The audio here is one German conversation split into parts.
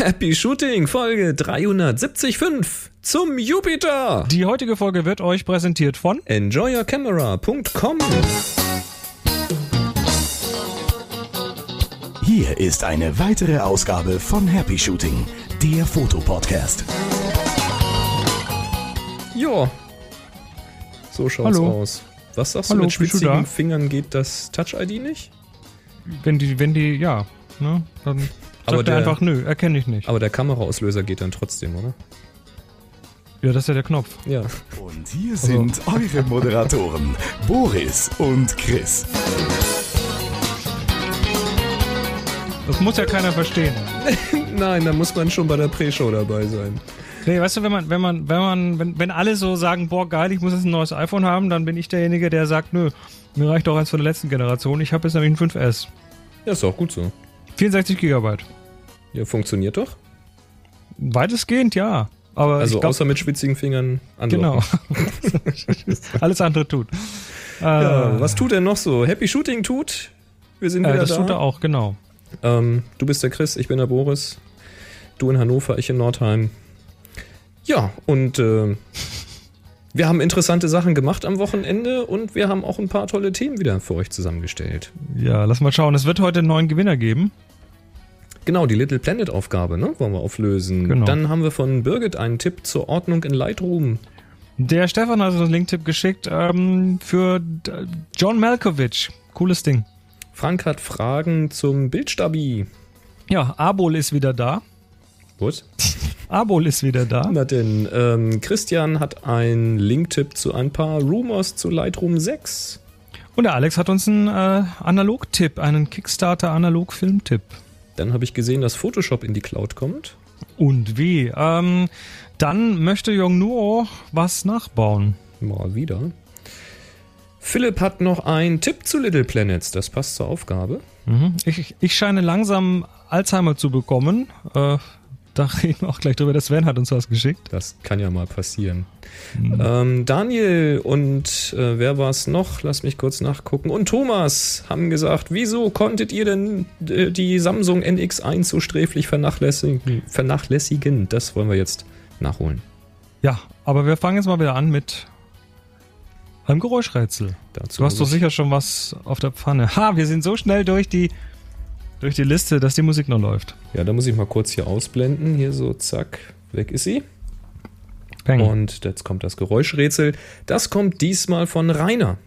Happy Shooting Folge 375 zum Jupiter. Die heutige Folge wird euch präsentiert von Enjoyyourcamera.com. Hier ist eine weitere Ausgabe von Happy Shooting, der Fotopodcast. Ja, so schaut's Hallo. aus. Was sagst Hallo, du, mit da? Fingern geht das Touch-ID nicht? Wenn die, wenn die, ja, ne, dann Aber er der- einfach, nö, erkenne ich nicht. Aber der Kameraauslöser geht dann trotzdem, oder? Ja, das ist ja der Knopf. Ja. Und hier sind eure Moderatoren, Boris und Chris. Das muss ja keiner verstehen. Nein, da muss man schon bei der Pre-Show dabei sein. Nee, weißt du, wenn man, wenn man, wenn man, wenn, wenn alle so sagen, boah, geil, ich muss jetzt ein neues iPhone haben, dann bin ich derjenige, der sagt, nö, mir reicht doch eins von der letzten Generation. Ich habe jetzt nämlich ein 5S. Ja, ist auch gut so. 64 Gigabyte. Ja, funktioniert doch. Weitestgehend, ja. Aber Also glaub, außer mit schwitzigen Fingern genau. anlocken. Alles andere tut. Ja, Äh, was tut er noch so? Happy Shooting tut. Wir sind äh, wieder das da. tut er auch, genau. Ähm, du bist der Chris, ich bin der Boris. Du in Hannover, ich in Nordheim. Ja, und äh, wir haben interessante Sachen gemacht am Wochenende und wir haben auch ein paar tolle Themen wieder für euch zusammengestellt. Ja, lass mal schauen. Es wird heute einen neuen Gewinner geben. Genau, die Little Planet Aufgabe, ne? Wollen wir auflösen. Genau. Dann haben wir von Birgit einen Tipp zur Ordnung in Lightroom. Der Stefan hat uns einen Linktipp geschickt ähm, für D- John Malkovich. Cooles Ding. Frank hat Fragen zum Bildstabi. Ja, Abol ist wieder da. Was? Abol ist wieder da. Na denn, ähm, Christian hat einen Linktipp zu ein paar Rumors zu Lightroom 6. Und der Alex hat uns einen äh, Analog-Tipp, einen Kickstarter-Analog-Film-Tipp. Dann habe ich gesehen, dass Photoshop in die Cloud kommt. Und wie? Ähm, dann möchte Jong Nuo was nachbauen. Mal wieder. Philipp hat noch einen Tipp zu Little Planets. Das passt zur Aufgabe. Mhm. Ich, ich scheine langsam Alzheimer zu bekommen. Äh, da reden wir auch gleich drüber. Der Sven hat uns was geschickt. Das kann ja mal passieren. Ähm, Daniel und äh, wer war es noch? Lass mich kurz nachgucken. Und Thomas haben gesagt, wieso konntet ihr denn äh, die Samsung NX1 so sträflich vernachlässigen? vernachlässigen? Das wollen wir jetzt nachholen. Ja, aber wir fangen jetzt mal wieder an mit einem Geräuschrätsel. Dazu Du hast doch sicher schon was auf der Pfanne. Ha, wir sind so schnell durch die, durch die Liste, dass die Musik noch läuft. Ja, da muss ich mal kurz hier ausblenden. Hier so, zack, weg ist sie. Peng. Und jetzt kommt das Geräuschrätsel. Das kommt diesmal von Rainer.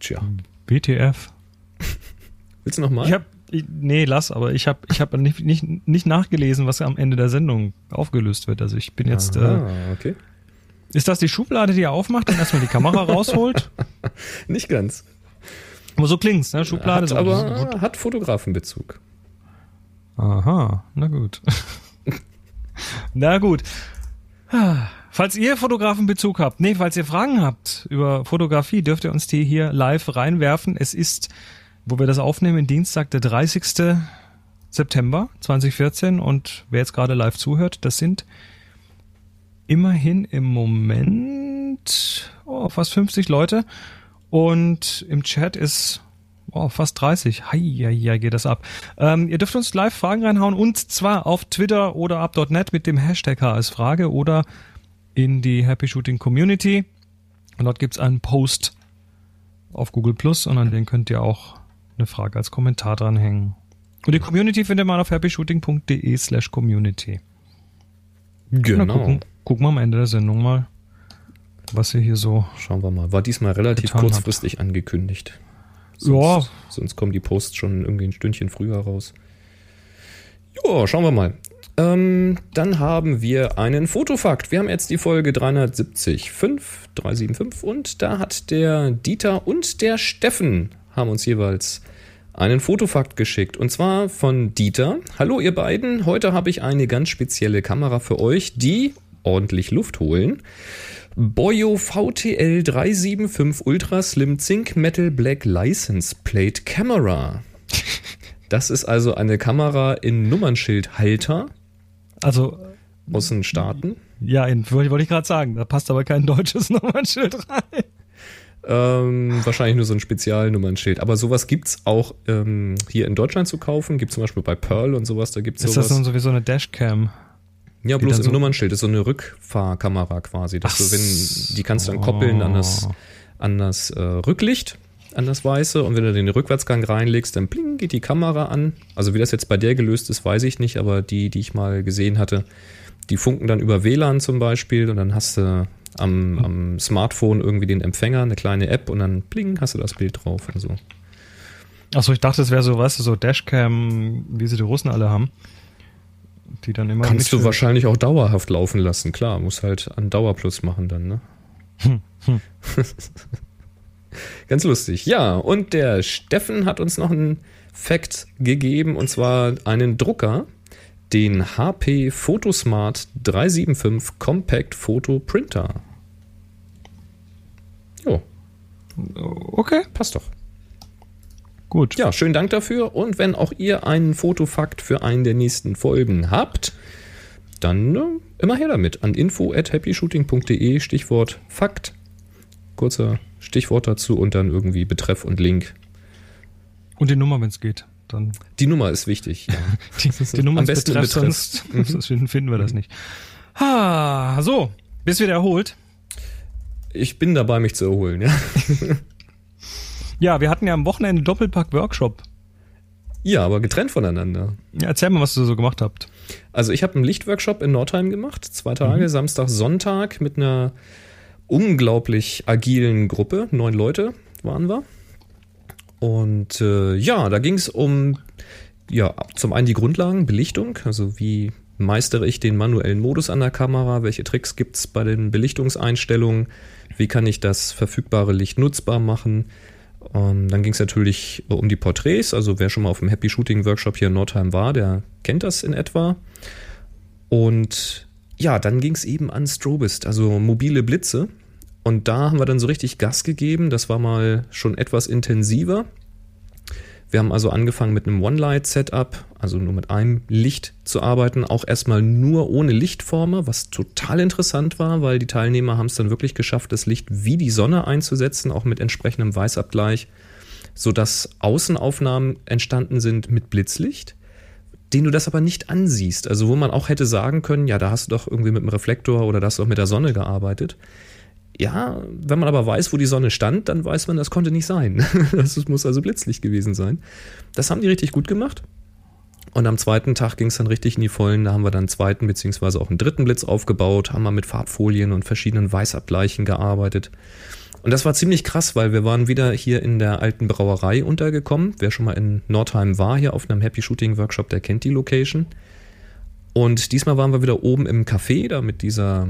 Tja, WTF. willst du noch mal? Ich hab, ich, nee, lass, aber ich habe ich hab nicht, nicht, nicht nachgelesen, was am Ende der Sendung aufgelöst wird. Also ich bin jetzt, äh, ah, okay. ist das die Schublade, die er aufmacht und erstmal die Kamera rausholt? Nicht ganz. Aber so klingt's, ne? Schublade. Hat so, aber hat Fotografenbezug. Aha, na gut. na gut. Falls ihr Fotografenbezug habt, nee, falls ihr Fragen habt über Fotografie, dürft ihr uns die hier live reinwerfen. Es ist, wo wir das aufnehmen, Dienstag, der 30. September 2014 und wer jetzt gerade live zuhört, das sind immerhin im Moment oh, fast 50 Leute und im Chat ist oh, fast 30. Hei, hei, hei, geht das ab. Ähm, ihr dürft uns live Fragen reinhauen und zwar auf Twitter oder ab.net mit dem Hashtag HSFrage oder in die Happy Shooting Community. Und dort gibt's einen Post auf Google Plus und an den könnt ihr auch eine Frage als Kommentar dranhängen. Und die Community findet man auf happyshooting.de slash community. Na, Genau. gucken, gucken wir am Ende der Sendung mal, was ihr hier so. Schauen wir mal. War diesmal relativ kurzfristig angekündigt. Ja. Sonst, sonst kommen die Posts schon irgendwie ein Stündchen früher raus. Ja, schauen wir mal. Ähm, dann haben wir einen Fotofakt. Wir haben jetzt die Folge 375, 375 und da hat der Dieter und der Steffen haben uns jeweils einen Fotofakt geschickt. Und zwar von Dieter. Hallo ihr beiden, heute habe ich eine ganz spezielle Kamera für euch, die ordentlich Luft holen. Boyo VTL 375 Ultra Slim Zinc Metal Black License Plate Camera. Das ist also eine Kamera in Nummernschildhalter Also, aus den Staaten. Ja, in, wollte ich gerade sagen, da passt aber kein deutsches Nummernschild rein. Ähm, wahrscheinlich nur so ein Spezialnummernschild. Aber sowas gibt's auch ähm, hier in Deutschland zu kaufen. Gibt zum Beispiel bei Pearl und sowas, da gibt's Ist sowas. das dann sowieso eine Dashcam? ja, bloß im so- Nummernschild ist so eine Rückfahrkamera quasi. Dass du, wenn, die kannst du dann koppeln an das, an das äh, Rücklicht, an das Weiße. Und wenn du den Rückwärtsgang reinlegst, dann bling, geht die Kamera an. Also wie das jetzt bei der gelöst ist, weiß ich nicht. Aber die, die ich mal gesehen hatte, die funken dann über WLAN zum Beispiel. Und dann hast du am, am Smartphone irgendwie den Empfänger, eine kleine App. Und dann bling, hast du das Bild drauf und so. Achso, ich dachte, es wäre so, weißt du, so Dashcam, wie sie die Russen alle haben. Die dann immer Kannst du wahrscheinlich auch dauerhaft laufen lassen, klar. Muss halt an Dauerplus machen dann, ne? Ganz lustig. Ja, und der Steffen hat uns noch einen Fact gegeben, und zwar einen Drucker, den HP Photosmart 375 Compact Photo Printer. Jo, Okay, passt doch. gut. Ja, schönen Dank dafür. Und wenn auch ihr einen Fotofakt für einen der nächsten Folgen habt, dann äh, immer her damit an info at happyshooting.de, Stichwort Fakt, kurzer Stichwort dazu und dann irgendwie Betreff und Link. Und die Nummer, wenn es geht. Dann Die Nummer ist wichtig. Ja. die, die Nummer Am besten Betreff, Betreff. sonst, sonst finden wir das nicht. Ha, so, bist wieder erholt. Ich bin dabei, mich zu erholen. Ja, Ja, wir hatten ja am Wochenende Doppelpack-Workshop. ja aber getrennt voneinander. Ja, erzähl mal, was du so gemacht habt. Also ich habe einen Lichtworkshop in Nordheim gemacht, zwei Tage, Samstag, Sonntag mit einer unglaublich agilen Gruppe, neun Leute waren wir. Und äh, ja, da ging es um ja zum einen die Grundlagen, Belichtung, also wie meistere ich den manuellen Modus an der Kamera, welche Tricks gibt's bei den Belichtungseinstellungen, wie kann ich das verfügbare Licht nutzbar machen. Ähm, dann ging es natürlich um die Porträts, also wer schon mal auf dem Happy Shooting Workshop hier in Nordheim war, der kennt das in etwa. Und ja, dann ging es eben an Strobist, also mobile Blitze. Und da haben wir dann so richtig Gas gegeben. Das war mal schon etwas intensiver. Wir haben also angefangen mit einem One-Light-Setup, also nur mit einem Licht zu arbeiten, auch erstmal nur ohne Lichtformer, was total interessant war, weil die Teilnehmer haben es dann wirklich geschafft, das Licht wie die Sonne einzusetzen, auch mit entsprechendem Weißabgleich, sodass Außenaufnahmen entstanden sind mit Blitzlicht, den du das aber nicht ansiehst. Also wo man auch hätte sagen können, ja, da hast du doch irgendwie mit dem Reflektor oder da hast du doch mit der Sonne gearbeitet. Ja, wenn man aber weiß, wo die Sonne stand, dann weiß man, das konnte nicht sein. Das muss also Blitzlicht gewesen sein. Das haben die richtig gut gemacht. Und am zweiten Tag ging es dann richtig in die Vollen. Da haben wir dann einen zweiten beziehungsweise auch einen dritten Blitz aufgebaut, haben wir mit Farbfolien und verschiedenen Weißabgleichen gearbeitet. Und das war ziemlich krass, weil wir waren wieder hier in der alten Brauerei untergekommen. Wer schon mal in Nordheim war, hier auf einem Happy Shooting Workshop, der kennt die Location. Und diesmal waren wir wieder oben im Café, da mit dieser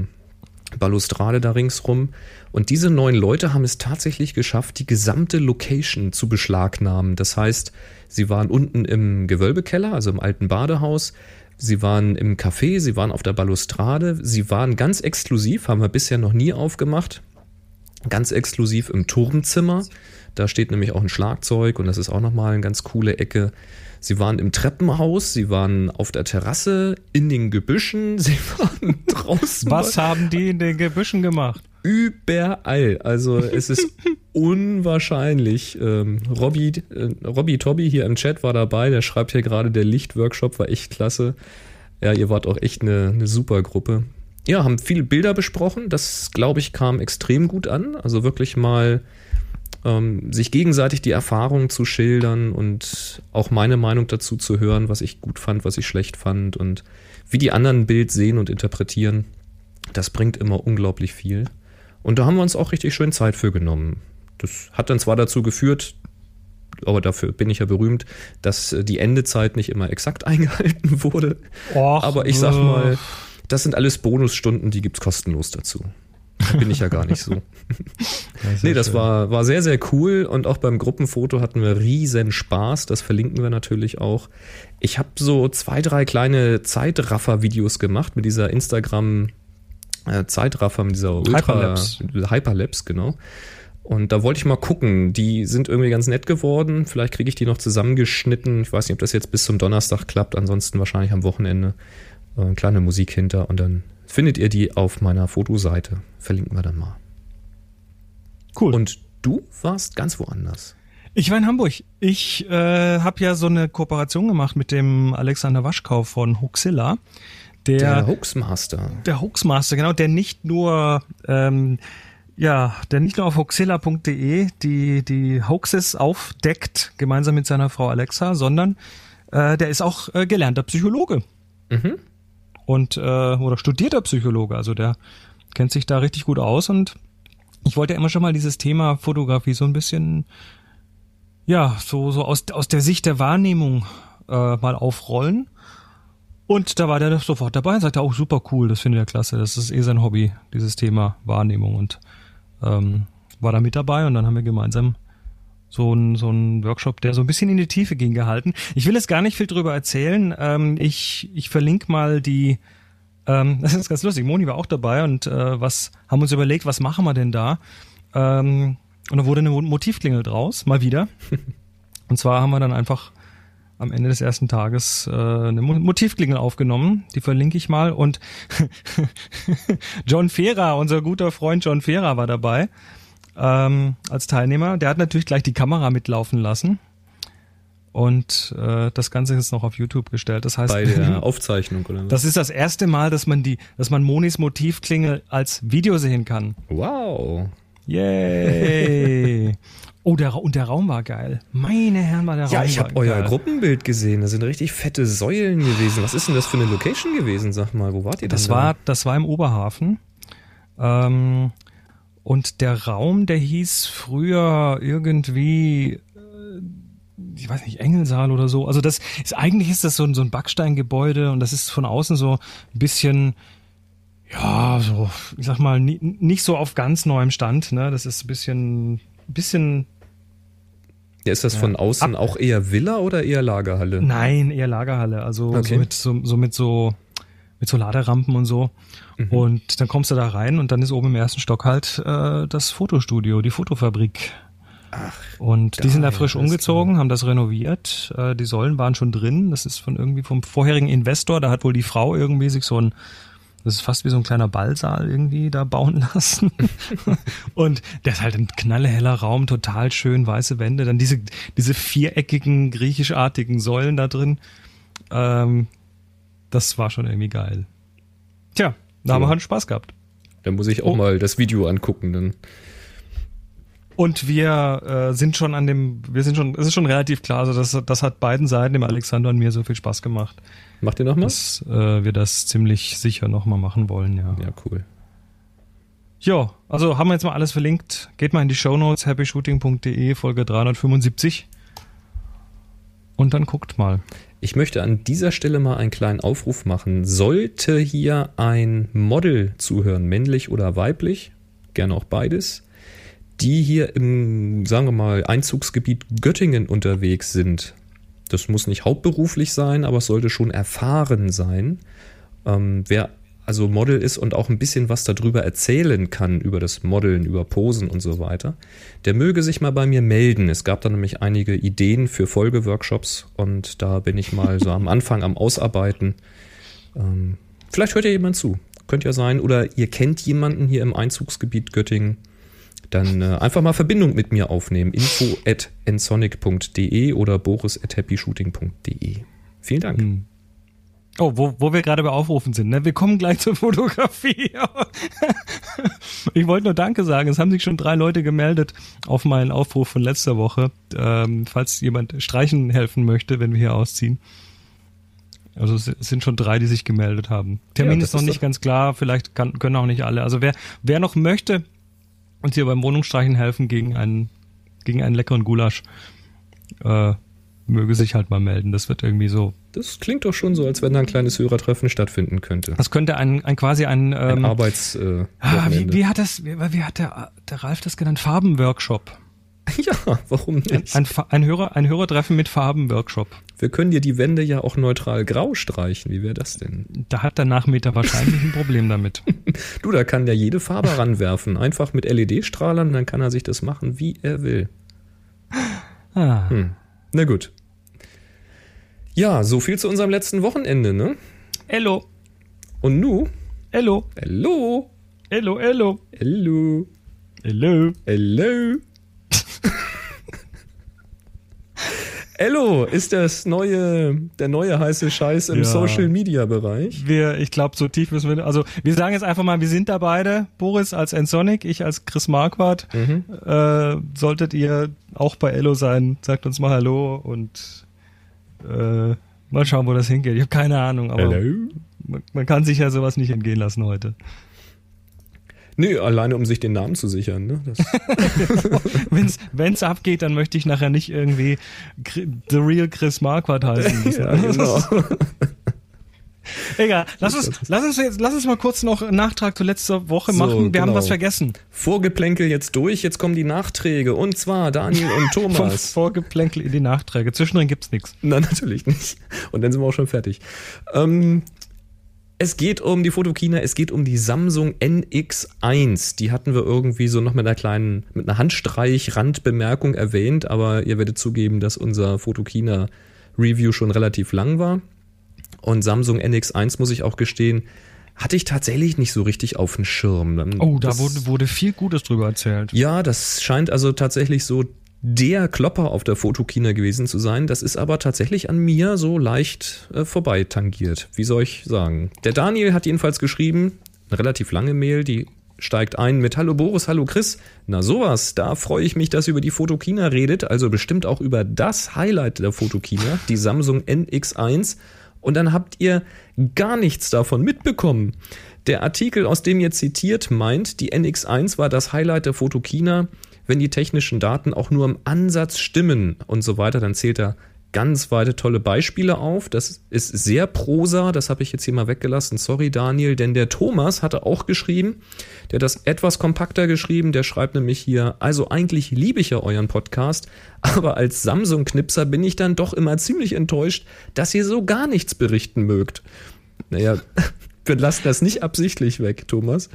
Balustrade da ringsrum. Und diese neun Leute haben es tatsächlich geschafft, die gesamte Location zu beschlagnahmen. Das heißt, sie waren unten im Gewölbekeller, also im alten Badehaus. Sie waren im Café, sie waren auf der Balustrade, sie waren ganz exklusiv, haben wir bisher noch nie aufgemacht, ganz exklusiv im Turmzimmer. Da steht nämlich auch ein Schlagzeug und das ist auch nochmal eine ganz coole Ecke. Sie waren im Treppenhaus, sie waren auf der Terrasse, in den Gebüschen, sie waren draußen. Was haben die in den Gebüschen gemacht? Überall. Also es ist unwahrscheinlich. Ähm, Robby, äh, Robby Tobby hier im Chat war dabei, der schreibt hier gerade, der Lichtworkshop war echt klasse. Ja, ihr wart auch echt eine, eine super Gruppe. Ja, haben viele Bilder besprochen. Das, glaube ich, kam extrem gut an. Also wirklich mal ähm, sich gegenseitig die Erfahrungen zu schildern und auch meine Meinung dazu zu hören, was ich gut fand, was ich schlecht fand und wie die anderen ein Bild sehen und interpretieren. Das bringt immer unglaublich viel. Und da haben wir uns auch richtig schön Zeit für genommen. Das hat dann zwar dazu geführt, aber dafür bin ich ja berühmt, dass äh, die Endezeit nicht immer exakt eingehalten wurde. Och, aber ich sag mal, das sind alles Bonusstunden, die gibt's kostenlos dazu. Da bin ich ja gar nicht so. ist Nee, das schön. war, war sehr, sehr cool und auch beim Gruppenfoto hatten wir riesen Spaß. Das verlinken wir natürlich auch. Ich habe so zwei, drei kleine Zeitraffer-Videos gemacht mit dieser Instagram äh, Zeitraffer, mit dieser Ultra Hyperlapse. Hyperlapse, genau. Und da wollte ich mal gucken. Die sind irgendwie ganz nett geworden. Vielleicht kriege ich die noch zusammengeschnitten. Ich weiß nicht, ob das jetzt bis zum Donnerstag klappt. Ansonsten wahrscheinlich am Wochenende. Äh, kleine Musik hinter und dann findet ihr die auf meiner Fotoseite. Verlinken wir dann mal. Cool. Und du warst ganz woanders. Ich war in Hamburg. Ich äh, habe ja so eine Kooperation gemacht mit dem Alexander Waschkau von Hoaxilla. Der, Der Hoaxmaster. der Hoaxmaster, genau, der nicht nur ähm, ja, der nicht nur auf hoaxilla.de die die Hoaxes aufdeckt gemeinsam mit seiner Frau Alexa, sondern äh, der ist auch äh, gelernter Psychologe Mhm. und äh, oder studierter Psychologe, also der kennt sich da richtig gut aus und ich wollte immer schon mal dieses Thema Fotografie so ein bisschen ja so so aus aus der Sicht der Wahrnehmung äh, mal aufrollen und da war der sofort dabei und sagte auch super cool, das findet er klasse, das ist eh sein Hobby, dieses Thema Wahrnehmung und ähm, war da mit dabei und dann haben wir gemeinsam so ein, so ein Workshop, der so ein bisschen in die Tiefe ging, gehalten. Ich will jetzt gar nicht viel drüber erzählen. Ähm, ich, ich verlinke mal die, ähm, das ist ganz lustig, Moni war auch dabei und äh, was haben uns überlegt, was machen wir denn da? Ähm, und da wurde eine Motivklingel draus, mal wieder. Und zwar haben wir dann einfach am Ende des ersten Tages äh, eine Mo- Motivklingel aufgenommen. Die verlinke ich mal. Und John Fera, unser guter Freund John Fera war dabei ähm, als Teilnehmer. Der hat natürlich gleich die Kamera mitlaufen lassen. Und äh, das Ganze ist noch auf YouTube gestellt. Das heißt, Bei der Aufzeichnung, oder was? das ist das erste Mal, dass man die, dass man Monis Motivklingel als Video sehen kann. Wow. Yay! Oh, der, und der Raum war geil. Meine Herren, war der Raum Ja, ich habe euer. Gruppenbild gesehen. Da sind richtig fette Säulen gewesen. Was ist denn das für eine Location gewesen? Sag mal, wo wart ihr denn Das da? war, das war im Oberhafen. Ähm, und der Raum, der hieß früher irgendwie, ich weiß nicht, Engelsaal oder so. Also das ist, eigentlich ist das so ein, so ein Backsteingebäude und das ist von außen so ein bisschen, ja, so, ich sag mal, ni- nicht so auf ganz neuem Stand, ne? Das ist ein bisschen, bisschen, Ja, ist das von außen auch eher Villa oder eher Lagerhalle? nein, eher Lagerhalle. Also Okay. so mit so, so mit so, mit so Laderampen und so. Und dann kommst du da rein und dann ist oben im ersten Stock halt äh, das Fotostudio, die Fotofabrik. Ach, Und die sind da frisch umgezogen, haben das renoviert. Äh, die Säulen waren schon drin. Das ist von irgendwie vom vorherigen Investor. Da hat wohl die Frau irgendwie sich so ein, das ist fast wie so ein kleiner Ballsaal irgendwie da bauen lassen. und der ist halt ein knalleheller Raum, total schön, weiße Wände. Dann diese, diese viereckigen, griechischartigen Säulen da drin. Ähm, das war schon irgendwie geil. Tja, da haben wir halt Spaß gehabt. Da muss ich auch Oh. mal das Video angucken. Dann. Und wir äh, sind schon an dem, wir sind schon, es ist schon relativ klar, also das, das hat beiden Seiten, dem Alexander und mir, so viel Spaß gemacht, Macht ihr noch mal? dass äh, wir das ziemlich sicher nochmal machen wollen, ja. Ja, cool. Ja, also haben wir jetzt mal alles verlinkt. Geht mal in die Shownotes, happyshooting.de, Folge 375. Und dann guckt mal. Ich möchte an dieser Stelle mal einen kleinen Aufruf machen. Sollte hier ein Model zuhören, männlich oder weiblich, gerne auch beides, die hier im, sagen wir mal, Einzugsgebiet Göttingen unterwegs sind. Das muss nicht hauptberuflich sein, aber es sollte schon erfahren sein. Ähm, wer also Model ist und auch ein bisschen was darüber erzählen kann, über das Modeln, über Posen und so weiter, der möge sich mal bei mir melden. Es gab da nämlich einige Ideen für Folgeworkshops und da bin ich mal so am Anfang am Ausarbeiten. Ähm, vielleicht hört ja jemand zu. Könnte ja sein. Oder ihr kennt jemanden hier im Einzugsgebiet Göttingen. Dann äh, einfach mal Verbindung mit mir aufnehmen. Info at nsonic.de oder boris at happyshooting.de. Vielen Dank. Hm. Oh, wo, wo wir gerade bei Aufrufen sind, ne? Wir kommen gleich zur Fotografie. ich wollte nur Danke sagen. Es haben sich schon drei Leute gemeldet auf meinen Aufruf von letzter Woche, ähm, falls jemand streichen helfen möchte, wenn wir hier ausziehen. Also es sind schon drei, die sich gemeldet haben. Termin Ja, ist noch ist nicht ganz klar, vielleicht kann, können auch nicht alle. Also wer, wer noch möchte uns hier beim Wohnungsstreichen helfen gegen einen, gegen einen leckeren Gulasch, äh, möge sich halt mal melden. Das wird irgendwie so Das klingt doch schon so, als wenn da ein kleines Hörertreffen stattfinden könnte. Das könnte ein, ein quasi ein, Ein ähm, Arbeits äh, ah, wie, wie hat das, wie, wie hat der, der Ralf das genannt? Farbenworkshop. Ja, warum nicht? ein, ein Hörer, ein Hörertreffen mit Farbenworkshop. Wir können dir die Wände ja auch neutral grau streichen. Wie wäre das denn? Da hat der Nachmieter wahrscheinlich ein Problem damit. Du, da kann der jede Farbe ranwerfen. Einfach mit LED-Strahlern, dann kann er sich das machen, wie er will. Ah, Hm. Na gut. Ja, so viel zu unserem letzten Wochenende, ne? Hello. Und nu Ello. Hallo. Ello, Ello. Hallo. Ello. Hallo. Ello ist das neue, der neue heiße Scheiß im Ja. Social Media Bereich. Wir, ich glaube, so tief müssen wir, also wir sagen jetzt einfach mal, wir sind da beide. Boris als Ensonic, ich als Chris Marquardt. Äh, solltet ihr auch bei Ello sein, sagt uns mal Hallo und äh, mal schauen, wo das hingeht. Ich habe keine Ahnung, aber man, man kann sich ja sowas nicht entgehen lassen heute. Nö, alleine um sich den Namen zu sichern. Ne? Wenn's, wenn's abgeht, dann möchte ich nachher nicht irgendwie The Real Chris Marquardt heißen müssen. ja, genau. Egal, lass uns, lass uns jetzt, lass uns mal kurz noch einen Nachtrag zur letzten Woche So, machen. Wir haben genau. was vergessen. Vorgeplänkel jetzt durch, jetzt kommen die Nachträge. Und zwar Daniel und Vom Thomas. Vorgeplänkel in die Nachträge. Zwischendrin gibt's nichts. Nein, natürlich nicht. Und dann sind wir auch schon fertig. Ähm, es geht um die Fotokina, es geht um die Samsung NX1. Die hatten wir irgendwie so noch mit einer kleinen, mit einer Handstreich-Randbemerkung erwähnt, aber ihr werdet zugeben, dass unser Fotokina-Review schon relativ lang war. Und Samsung NX1, muss ich auch gestehen, hatte ich tatsächlich nicht so richtig auf dem Schirm. Oh, da Das- wurde, wurde viel Gutes drüber erzählt. ja, das scheint also tatsächlich so der Klopper auf der Fotokina gewesen zu sein. Das ist aber tatsächlich an mir so leicht äh, vorbei tangiert. Wie soll ich sagen? Der Daniel hat jedenfalls geschrieben, eine relativ lange Mail, die steigt ein mit Hallo Boris, hallo Chris. Na sowas, da freue ich mich, dass ihr über die Fotokina redet, also bestimmt auch über das Highlight der Fotokina, die Samsung NX1. Und dann habt ihr gar nichts davon mitbekommen. Der Artikel, aus dem ihr zitiert, meint, die NX1 war das Highlight der Fotokina. Wenn die technischen Daten auch nur im Ansatz stimmen und so weiter, dann zählt er ganz weite tolle Beispiele auf. Das ist sehr prosa, das habe ich jetzt hier mal weggelassen. Sorry, Daniel, denn der Thomas hatte auch geschrieben, der hat das etwas kompakter geschrieben, der schreibt nämlich hier, also eigentlich liebe ich ja euren Podcast, aber als Samsung-Knipser bin ich dann doch immer ziemlich enttäuscht, dass ihr so gar nichts berichten mögt. Naja, wir lassen das nicht absichtlich weg, Thomas.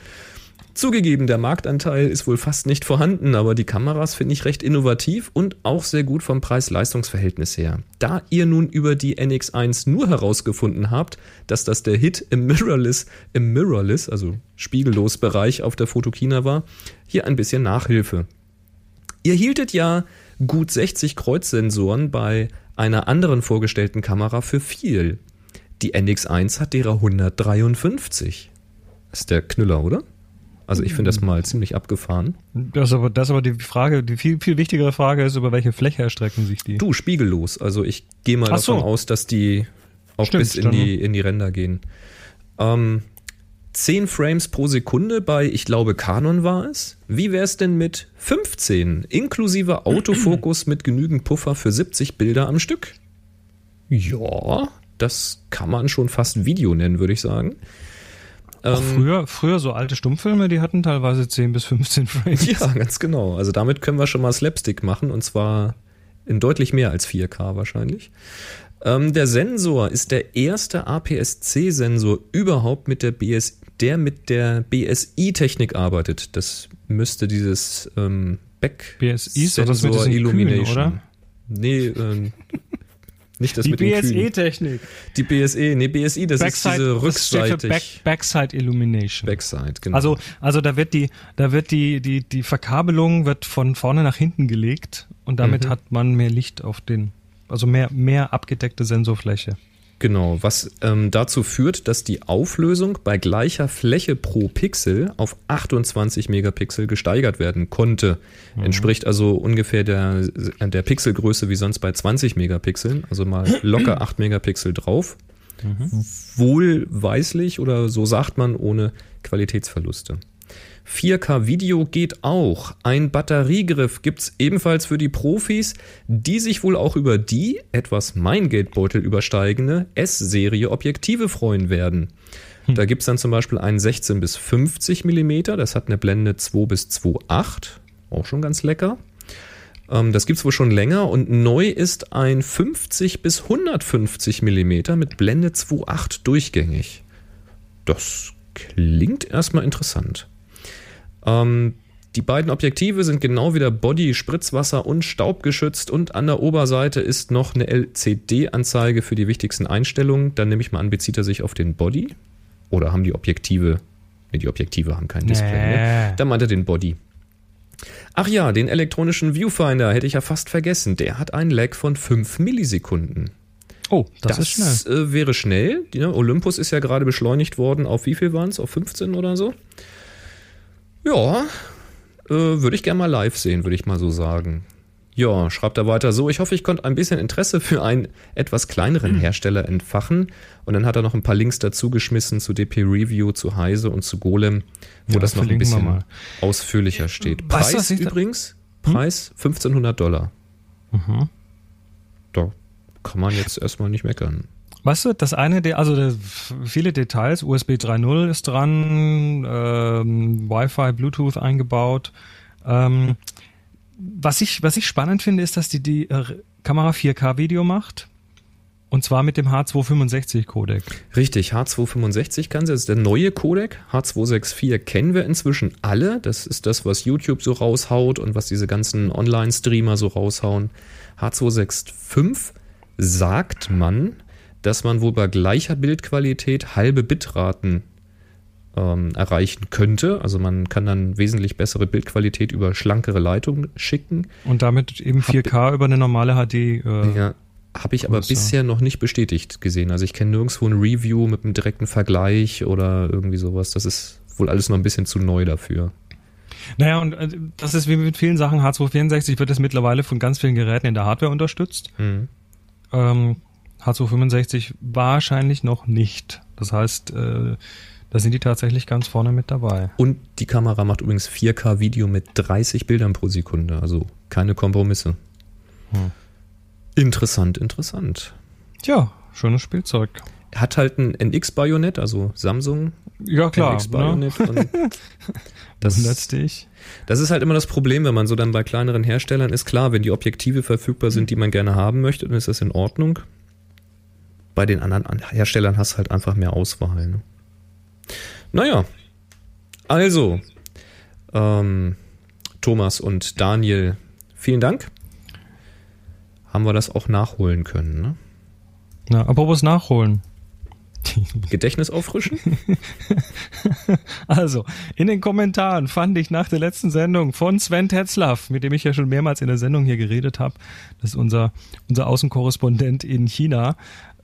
Zugegeben, der Marktanteil ist wohl fast nicht vorhanden, aber die Kameras finde ich recht innovativ und auch sehr gut vom Preis-Leistungs-Verhältnis her. Da ihr nun über die NX1 nur herausgefunden habt, dass das der Hit im Mirrorless, im Mirrorless, also spiegellos Bereich auf der Fotokina war, hier ein bisschen Nachhilfe. Ihr hieltet ja gut 60 Kreuzsensoren bei einer anderen vorgestellten Kamera für viel. Die NX1 hat derer 153. Ist der Knüller, oder? Also ich finde das mal ziemlich abgefahren. Das ist aber, das ist aber die Frage, die viel, viel wichtigere Frage ist, über welche Fläche erstrecken sich die? Du, spiegellos. Also ich gehe mal Ach so. davon aus, dass die auch Stimmt, bis in die, in die Ränder gehen. Ähm, 10 Frames pro Sekunde bei, ich glaube, Canon war es. Wie wäre es denn mit 15, inklusive Autofokus mit genügend Puffer für 70 Bilder am Stück? Ja, das kann man schon fast Video nennen, würde ich sagen. Auch Ähm, früher, früher so alte Stummfilme, die hatten teilweise 10 bis 15 Frames. Ja, ganz genau. Also damit können wir schon mal Slapstick machen und zwar in deutlich mehr als 4K wahrscheinlich. Ähm, der Sensor ist der erste APS-C-Sensor überhaupt mit der BS, der mit der BSI-Technik arbeitet. Das müsste dieses ähm, Back BSI ist doch das mit Sensor Kühen, Illumination. oder? Nee, ähm, nicht das Die mit. BSE-Technik. Die BSE, nee, BSI, das ist diese rückseitig. Back, Backside Illumination. Backside, genau. Also, also da wird die, da wird die, die, die Verkabelung wird von vorne nach hinten gelegt und damit Mhm. hat man mehr Licht auf den, also mehr, mehr abgedeckte Sensorfläche. Genau, was ähm, dazu führt, dass die Auflösung bei gleicher Fläche pro Pixel auf 28 Megapixel gesteigert werden konnte. Entspricht also ungefähr der, der Pixelgröße wie sonst bei 20 Megapixeln, also mal locker 8 Megapixel drauf. Wohlweislich oder so sagt man ohne Qualitätsverluste. 4K Video geht auch. Ein Batteriegriff gibt's ebenfalls für die Profis, die sich wohl auch über die etwas mein Geldbeutel übersteigende S-Serie Objektive freuen werden. Da gibt's dann zum Beispiel einen 16 bis 50 Millimeter, das hat eine Blende 2 bis 2,8, auch schon ganz lecker. Ähm, das gibt's wohl schon länger und neu ist ein 50 bis 150 Millimeter mit Blende 2,8 durchgängig. Das klingt erstmal interessant. Ähm, die beiden Objektive sind genau wie der Body Spritzwasser und staubgeschützt und an der Oberseite ist noch eine LCD-Anzeige für die wichtigsten Einstellungen. Dann nehme ich mal an, bezieht er sich auf den Body oder haben die Objektive Ne, die Objektive haben kein Display. Ne? Nee. Da meint er den Body. Ach ja, den elektronischen Viewfinder hätte ich ja fast vergessen. Der hat einen Lag von 5 Millisekunden. Oh, das, ist schnell. Äh, wäre schnell. Die, ne? Olympus ist ja gerade beschleunigt worden. Auf wie viel waren es? Auf 15 oder so? Ja, äh, würde ich gerne mal live sehen, würde ich mal so sagen. Ja, schreibt er weiter so. Ich hoffe, ich konnte ein bisschen Interesse für einen etwas kleineren Hersteller entfachen. Und dann hat er noch ein paar Links dazu geschmissen zu DP Review, zu Heise und zu Golem, wo Ja, das noch ein bisschen mal. ausführlicher steht. Weißt Preis du, was ich da- übrigens, Preis 1500 Dollar. Mhm. Da kann man jetzt erstmal nicht meckern. Weißt du, das eine, also viele Details, USB 3.0 ist dran, ähm, Wi-Fi, Bluetooth eingebaut. Ähm, was ich, was ich spannend finde, ist, dass die, die äh, Kamera 4K-Video macht. Und zwar mit dem H265-Codec. Richtig, H265 kann sie. Das ist der neue Codec. H264 kennen wir inzwischen alle. Das ist das, was YouTube so raushaut und was diese ganzen Online-Streamer so raushauen. H265 sagt man, dass man wohl bei gleicher Bildqualität halbe Bitraten ähm, erreichen könnte. Also man kann dann wesentlich bessere Bildqualität über schlankere Leitungen schicken. Und damit eben 4K über eine normale HD. Äh, Ja, habe ich aber bisher noch nicht bestätigt gesehen. Also ich kenne nirgendwo ein Review mit einem direkten Vergleich oder irgendwie sowas. Das ist wohl alles noch ein bisschen zu neu dafür. Naja, und äh, das ist wie mit vielen Sachen. H264 wird es mittlerweile von ganz vielen Geräten in der Hardware unterstützt. Mhm. Ähm, H265 wahrscheinlich noch nicht. Das heißt, äh, da sind die tatsächlich ganz vorne mit dabei. Und die Kamera macht übrigens 4K-Video mit 30 Bildern pro Sekunde. Also keine Kompromisse. Hm. Interessant, interessant. Tja, schönes Spielzeug. Hat halt ein NX-Bajonett, also Samsung Ja, klar. Ne? NX-Bajonett. und Das, Letztlich. Das ist halt immer das Problem, wenn man so dann bei kleineren Herstellern ist. Klar, wenn die Objektive verfügbar sind, die man gerne haben möchte, dann ist das in Ordnung. Bei den anderen An- Herstellern hast du halt einfach mehr Auswahl. Ne? Naja, also, ähm, Thomas und Daniel, vielen Dank. Haben wir das auch nachholen können. Ne? Na, apropos nachholen. Gedächtnis auffrischen? Also, in den Kommentaren fand ich nach der letzten Sendung von Sven Tetzlaff, mit dem ich ja schon mehrmals in der Sendung hier geredet habe, das ist unser, unser Außenkorrespondent in China,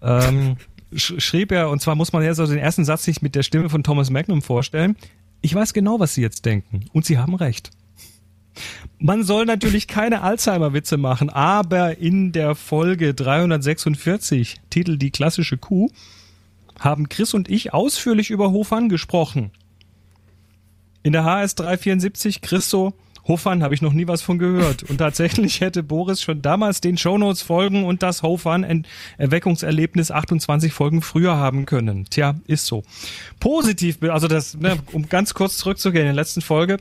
ähm, sch schrieb er, und zwar muss man jetzt also den ersten Satz sich mit der Stimme von Thomas Magnum vorstellen. Ich weiß genau, was Sie jetzt denken. Und Sie haben recht. Man soll natürlich keine Alzheimer-Witze machen, aber in der Folge 346, Titel Die klassische Kuh, haben Chris und ich ausführlich über Hofan gesprochen. In der HS 374 Chris so, Hofan habe ich noch nie was von gehört. Und tatsächlich hätte Boris schon damals den Shownotes folgen und das Hofan Erweckungserlebnis 28 Folgen früher haben können. Tja, ist so. Positiv, also das, ne, um ganz kurz zurückzugehen, in der letzten Folge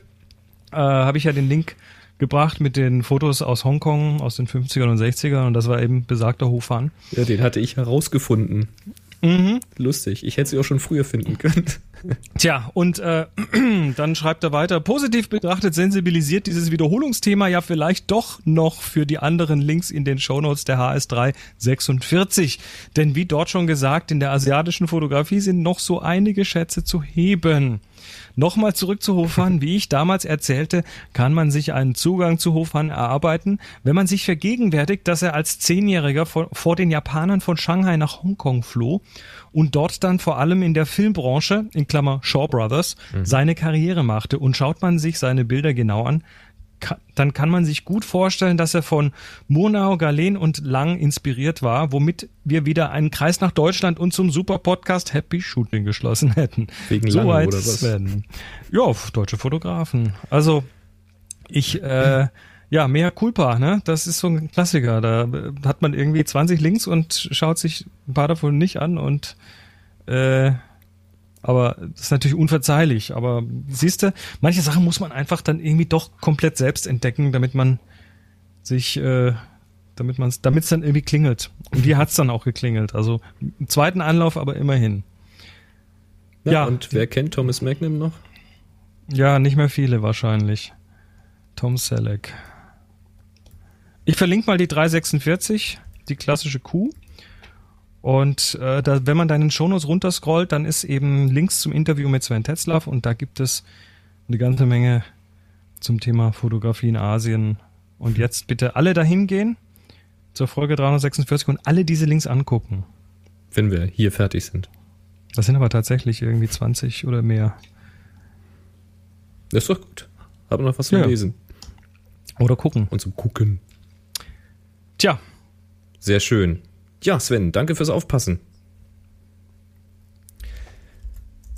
äh, habe ich ja den Link gebracht mit den Fotos aus Hongkong aus den 50ern und 60ern und das war eben besagter Hofan. Ja, den hatte ich herausgefunden. Mhm. Lustig. Ich hätte sie auch schon früher finden können. Tja, und äh, dann schreibt er weiter, positiv betrachtet sensibilisiert dieses Wiederholungsthema ja vielleicht doch noch für die anderen Links in den Shownotes der HS3 46. Denn wie dort schon gesagt, in der asiatischen Fotografie sind noch so einige Schätze zu heben. Nochmal zurück zu Hofan. Wie ich damals erzählte, kann man sich einen Zugang zu Hofan erarbeiten, wenn man sich vergegenwärtigt, dass er als Zehnjähriger vor, vor den Japanern von Shanghai nach Hongkong floh und dort dann vor allem in der Filmbranche, in Klammer Shaw Brothers, seine Karriere machte. Und schaut man sich seine Bilder genau an, dann kann man sich gut vorstellen, dass er von Murnau, Galen und Lang inspiriert war, womit wir wieder einen Kreis nach Deutschland und zum super Podcast Happy Shooting geschlossen hätten. Wegen so Lang weit oder was? Ja, deutsche Fotografen. Also ich, äh, ja, mehr Culpa, ne? Das ist so ein Klassiker. Da äh, hat man irgendwie 20 Links und schaut sich ein paar davon nicht an und äh, aber das ist natürlich unverzeihlich. Aber siehst du, manche Sachen muss man einfach dann irgendwie doch komplett selbst entdecken, damit man sich, äh, damit man es, damit es dann irgendwie klingelt. Und hier hat's dann auch geklingelt. Also im zweiten Anlauf, aber immerhin. Ja, Ja. und wer kennt Thomas Magnum noch? Ja, nicht mehr viele wahrscheinlich. Tom Selleck. Ich verlinke mal die 346, die klassische Kuh. Und äh, da, wenn man deinen Shownotes runterscrollt, dann ist eben Links zum Interview mit Sven Tetzlaff und da gibt es eine ganze Menge zum Thema Fotografie in Asien. Und jetzt bitte alle dahin gehen zur Folge 346 und alle diese Links angucken. Wenn wir hier fertig sind. Das sind aber tatsächlich irgendwie 20 oder mehr. Das ist doch gut. Haben noch was zu Ja. lesen. Oder gucken. Und zum Gucken. Tja, Sehr schön. Ja, Sven, danke fürs Aufpassen.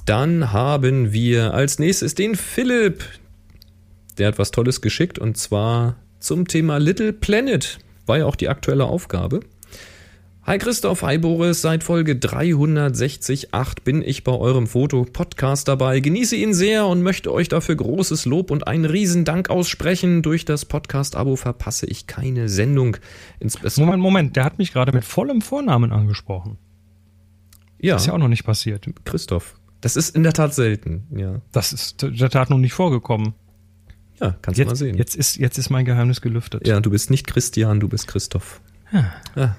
Dann haben wir als nächstes den Philipp. Der hat was Tolles geschickt und zwar zum Thema Little Planet. War ja auch die aktuelle Aufgabe. Hi Christoph, hi Boris, seit Folge 368 bin ich bei eurem Foto-Podcast dabei. Genieße ihn sehr und möchte euch dafür großes Lob und einen Riesendank aussprechen. Durch das Podcast-Abo verpasse ich keine Sendung. Insbesondere Moment, Moment, der hat mich gerade mit vollem Vornamen angesprochen. ja, Ist ja auch noch nicht passiert. Christoph. Das ist in der Tat selten, ja. Das ist in der Tat noch nicht vorgekommen. Ja, kannst du mal Jetzt, sehen. jetzt, ist, jetzt ist mein Geheimnis gelüftet. Ja, du bist nicht Christian, du bist Christoph. Ah,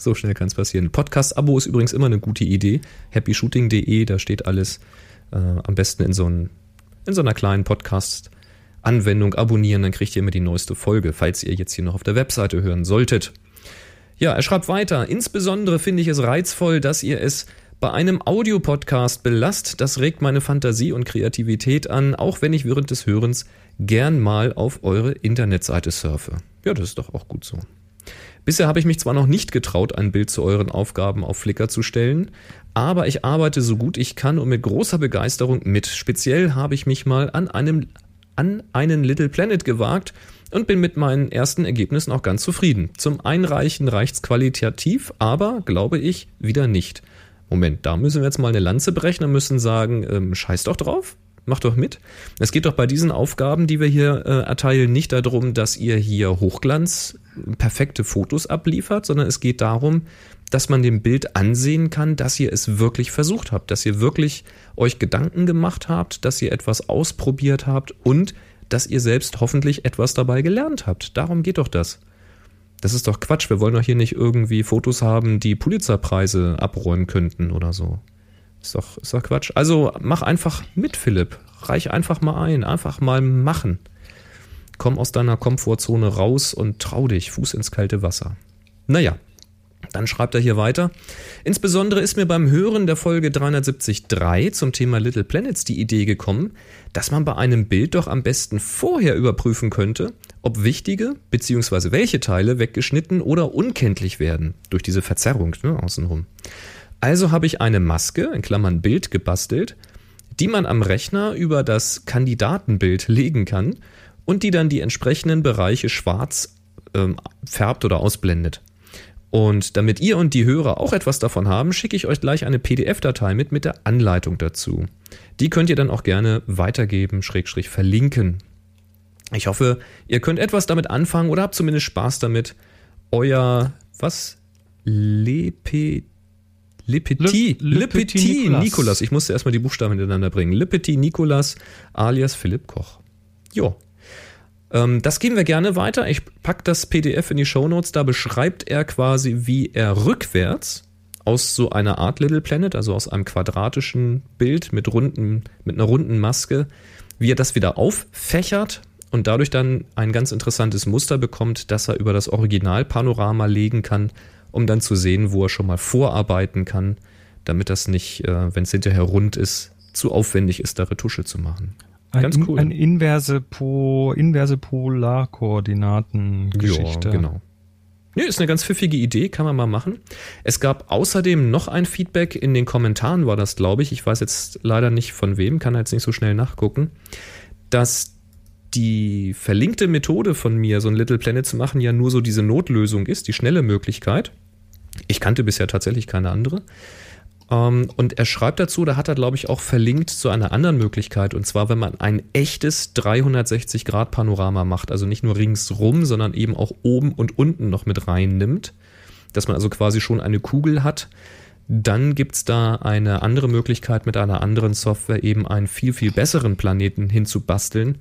so schnell kann es passieren. Podcast-Abo ist übrigens immer eine gute Idee. happyshooting.de, da steht alles äh, am besten in so, ein, in so einer kleinen Podcast-Anwendung abonnieren, dann kriegt ihr immer die neueste Folge, falls ihr jetzt hier noch auf der Webseite hören solltet. Ja, er schreibt weiter. Insbesondere finde ich es reizvoll, dass ihr es bei einem Audiopodcast belasst. Das regt meine Fantasie und Kreativität an, auch wenn ich während des Hörens gern mal auf eure Internetseite surfe. Ja, das ist doch auch gut so. Bisher habe ich mich zwar noch nicht getraut, ein Bild zu euren Aufgaben auf Flickr zu stellen, aber ich arbeite so gut ich kann und mit großer Begeisterung mit. Speziell habe ich mich mal an einem an einen Little Planet gewagt und bin mit meinen ersten Ergebnissen auch ganz zufrieden. Zum Einreichen reicht's qualitativ, aber glaube ich wieder nicht. Moment, da müssen wir jetzt mal eine Lanze brechen und müssen sagen, ähm, scheiß doch drauf, mach doch mit. Es geht doch bei diesen Aufgaben, die wir hier äh, erteilen, nicht darum, dass ihr hier Hochglanz perfekte Fotos abliefert, sondern es geht darum, dass man dem Bild ansehen kann, dass ihr es wirklich versucht habt, dass ihr wirklich euch Gedanken gemacht habt, dass ihr etwas ausprobiert habt und dass ihr selbst hoffentlich etwas dabei gelernt habt. Darum geht doch das. Das ist doch Quatsch. Wir wollen doch hier nicht irgendwie Fotos haben, die Pulitzerpreise abräumen könnten oder so. Ist doch, ist doch Quatsch. Also mach einfach mit, Philipp. Reich einfach mal ein. Einfach mal machen. Komm aus deiner Komfortzone raus und trau dich. Fuß ins kalte Wasser. Naja, dann schreibt er hier weiter. Insbesondere ist mir beim Hören der Folge 373 zum Thema Little Planets die Idee gekommen, dass man bei einem Bild doch am besten vorher überprüfen könnte, ob wichtige bzw. welche Teile weggeschnitten oder unkenntlich werden durch diese Verzerrung ne, außenrum. Also habe ich eine Maske, in Klammern Bild, gebastelt, die man am Rechner über das Kandidatenbild legen kann und die dann die entsprechenden Bereiche schwarz ähm, färbt oder ausblendet. Und damit ihr und die Hörer auch etwas davon haben, schicke ich euch gleich eine PDF-Datei mit mit der Anleitung dazu. Die könnt ihr dann auch gerne weitergeben, schrägstrich verlinken. Ich hoffe, ihr könnt etwas damit anfangen oder habt zumindest Spaß damit, euer, was? Le- Le Petit Nikolas. Nicolas. Ich musste erstmal die Buchstaben hintereinander bringen. Lepetit Nikolas alias Philipp Koch. Jo. Ähm, das geben wir gerne weiter. Ich packe das PDF in die Shownotes. Da beschreibt er quasi, wie er rückwärts aus so einer Art Little Planet, also aus einem quadratischen Bild mit, runden, mit einer runden Maske, wie er das wieder auffächert und dadurch dann ein ganz interessantes Muster bekommt, das er über das Originalpanorama legen kann, um dann zu sehen, wo er schon mal vorarbeiten kann, damit das nicht, äh, wenn es hinterher rund ist, zu aufwendig ist, da Retusche zu machen. Ein, Ganz cool. Eine inverse, po, inverse Polarkoordinaten-Geschichte. Ja, genau. Nee, ist eine ganz pfiffige Idee, kann man mal machen. Es gab außerdem noch ein Feedback in den Kommentaren, war das, glaube ich. Ich weiß jetzt leider nicht von wem, kann jetzt nicht so schnell nachgucken, dass die verlinkte Methode von mir, so ein Little Planet zu machen, ja nur so diese Notlösung ist, die schnelle Möglichkeit. Ich kannte bisher tatsächlich keine andere. Ähm, und er schreibt dazu, da hat er, glaube ich, auch verlinkt zu einer anderen Möglichkeit. Und zwar, wenn man ein echtes 360-Grad-Panorama macht, also nicht nur ringsrum, sondern eben auch oben und unten noch mit reinnimmt, dass man also quasi schon eine Kugel hat, dann gibt's da eine andere Möglichkeit, mit einer anderen Software eben einen viel, viel besseren Planeten hinzubasteln,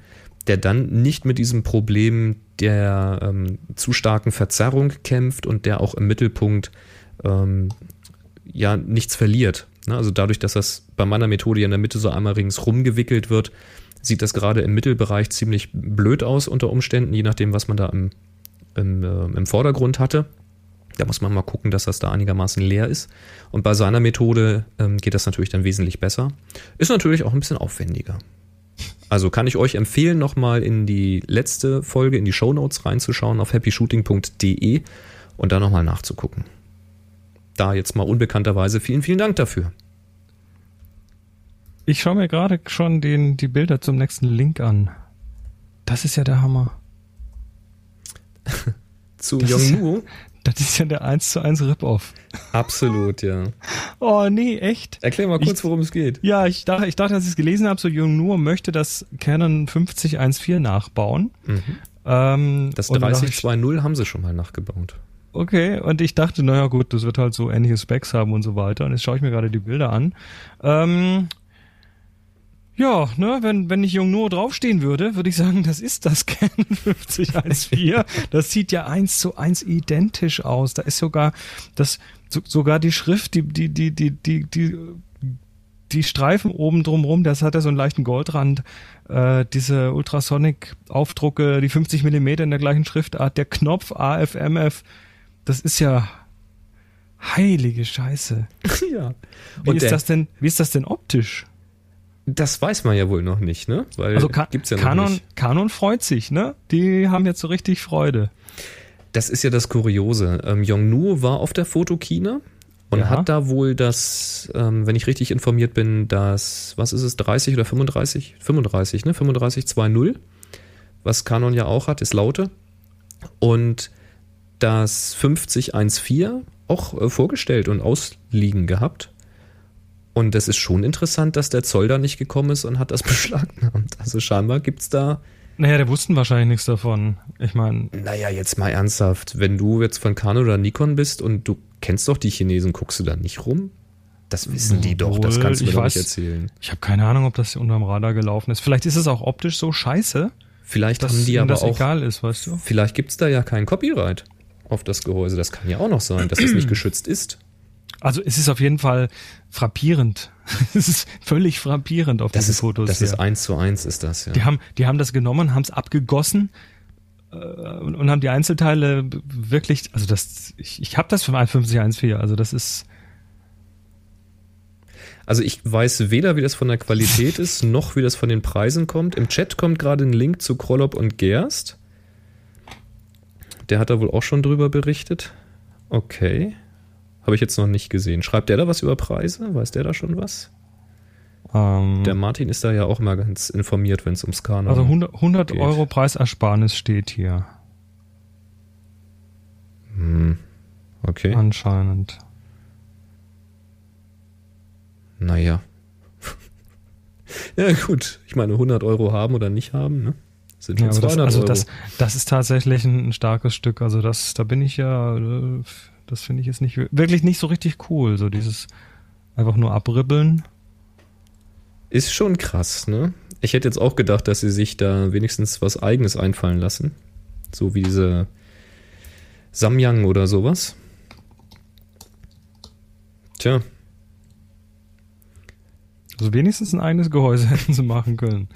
der dann nicht mit diesem Problem der ähm, zu starken Verzerrung kämpft und der auch im Mittelpunkt ähm, ja nichts verliert. Ne? Also dadurch, dass das bei meiner Methode ja in der Mitte so einmal ringsrum gewickelt wird, sieht das gerade im Mittelbereich ziemlich blöd aus unter Umständen, je nachdem, was man da im, im, äh, im Vordergrund hatte. Da muss man mal gucken, dass das da einigermaßen leer ist. Und bei seiner Methode ähm, geht das natürlich dann wesentlich besser. Ist natürlich auch ein bisschen aufwendiger. Also kann ich euch empfehlen, nochmal in die letzte Folge, in die Show Notes reinzuschauen auf happyshooting.de und da nochmal nachzugucken. Da jetzt mal unbekannterweise vielen, vielen Dank dafür. Ich schaue mir gerade schon den, die Bilder zum nächsten Link an. Das ist ja der Hammer. Zu Yongnuo? Das ist ja der 1 zu 1 Rip-Off. Absolut, ja. Oh, nee, echt? Erklär mal kurz, worum es geht. Ja, ich dachte, ich dachte, als ich es gelesen habe, so Yongnuo möchte das Canon 5014 nachbauen. Mhm. Ähm, Das und dann dachte ich, 3020 haben sie schon mal nachgebaut. Okay, und ich dachte, naja gut, das wird halt so ähnliche Specs haben und so weiter. Und jetzt schaue ich mir gerade die Bilder an. Ähm, ja, ne, wenn, wenn nicht Jungno draufstehen würde, würde ich sagen, das ist das Canon 5014. Das sieht ja eins zu eins identisch aus. Da ist sogar das, so, sogar die Schrift, die, die, die, die, die, die, die Streifen oben drumrum, das hat ja so einen leichten Goldrand. Äh, diese Ultrasonic-Aufdrucke, die 50 Millimeter in der gleichen Schriftart, der Knopf AFMF, das ist ja heilige Scheiße. ja. Wie Und ist das denn, wie ist das denn optisch? Das weiß man ja wohl noch nicht, ne? Weil Also Ka gibt's ja noch Canon, nicht. Canon freut sich, ne? Die haben jetzt so richtig Freude. Das ist ja das Kuriose. Ähm, Yongnuo war auf der Fotokina und Ja. hat da wohl das, ähm, wenn ich richtig informiert bin, das, was ist es, 30 oder 35? 35, ne? 3520, was Canon ja auch hat, ist Laute. Und das 5014 auch äh, vorgestellt und ausliegen gehabt. Und das ist schon interessant, dass der Zoll da nicht gekommen ist und hat das beschlagnahmt. Also scheinbar gibt's da Naja, der wussten wahrscheinlich nichts davon. Ich meine, Naja, jetzt mal ernsthaft. Wenn du jetzt von Canon oder Nikon bist und du kennst doch die Chinesen, guckst du da nicht rum? Das wissen die doch, das kannst du mir weiß- nicht erzählen. ich habe keine Ahnung, ob das unterm Radar gelaufen ist. Vielleicht ist es auch optisch so scheiße, Vielleicht dass haben die aber das auch, egal ist, weißt du? vielleicht gibt's da ja kein Copyright auf das Gehäuse. Das kann ja auch noch sein, dass es nicht geschützt ist. Also es ist auf jeden Fall frappierend. es ist völlig frappierend auf Das diesen ist, Fotos. das hier. ist eins zu eins, ist das, ja. Die haben, die haben das genommen, haben es abgegossen äh, und, und haben die Einzelteile wirklich, also das, ich, ich habe das für 5014, also das ist, Also ich weiß weder, wie das von der Qualität ist, noch wie das von den Preisen kommt. Im Chat kommt gerade ein Link zu Krollop und Gerst. Der hat da wohl auch schon drüber berichtet. Okay. Habe ich jetzt noch nicht gesehen. Schreibt der da was über Preise? Weiß der da schon was? ähm, Der Martin ist da ja auch immer ganz informiert, wenn es ums Kanon also 100, 100 geht. Euro Preisersparnis steht hier, Hm. Okay. anscheinend. Naja. ja, gut. Ich meine, 100 Euro haben oder nicht haben, ne? Sind Ja, schon das, 200 also Euro. das, das ist tatsächlich ein, ein starkes Stück. Also das, da bin ich ja, äh, das finde ich jetzt nicht wirklich nicht so richtig cool. So dieses einfach nur abribbeln. Ist schon krass, ne? Ich hätte jetzt auch gedacht, dass sie sich da wenigstens was Eigenes einfallen lassen. So wie diese Samyang oder sowas. Tja, Also wenigstens ein eigenes Gehäuse hätten sie machen können.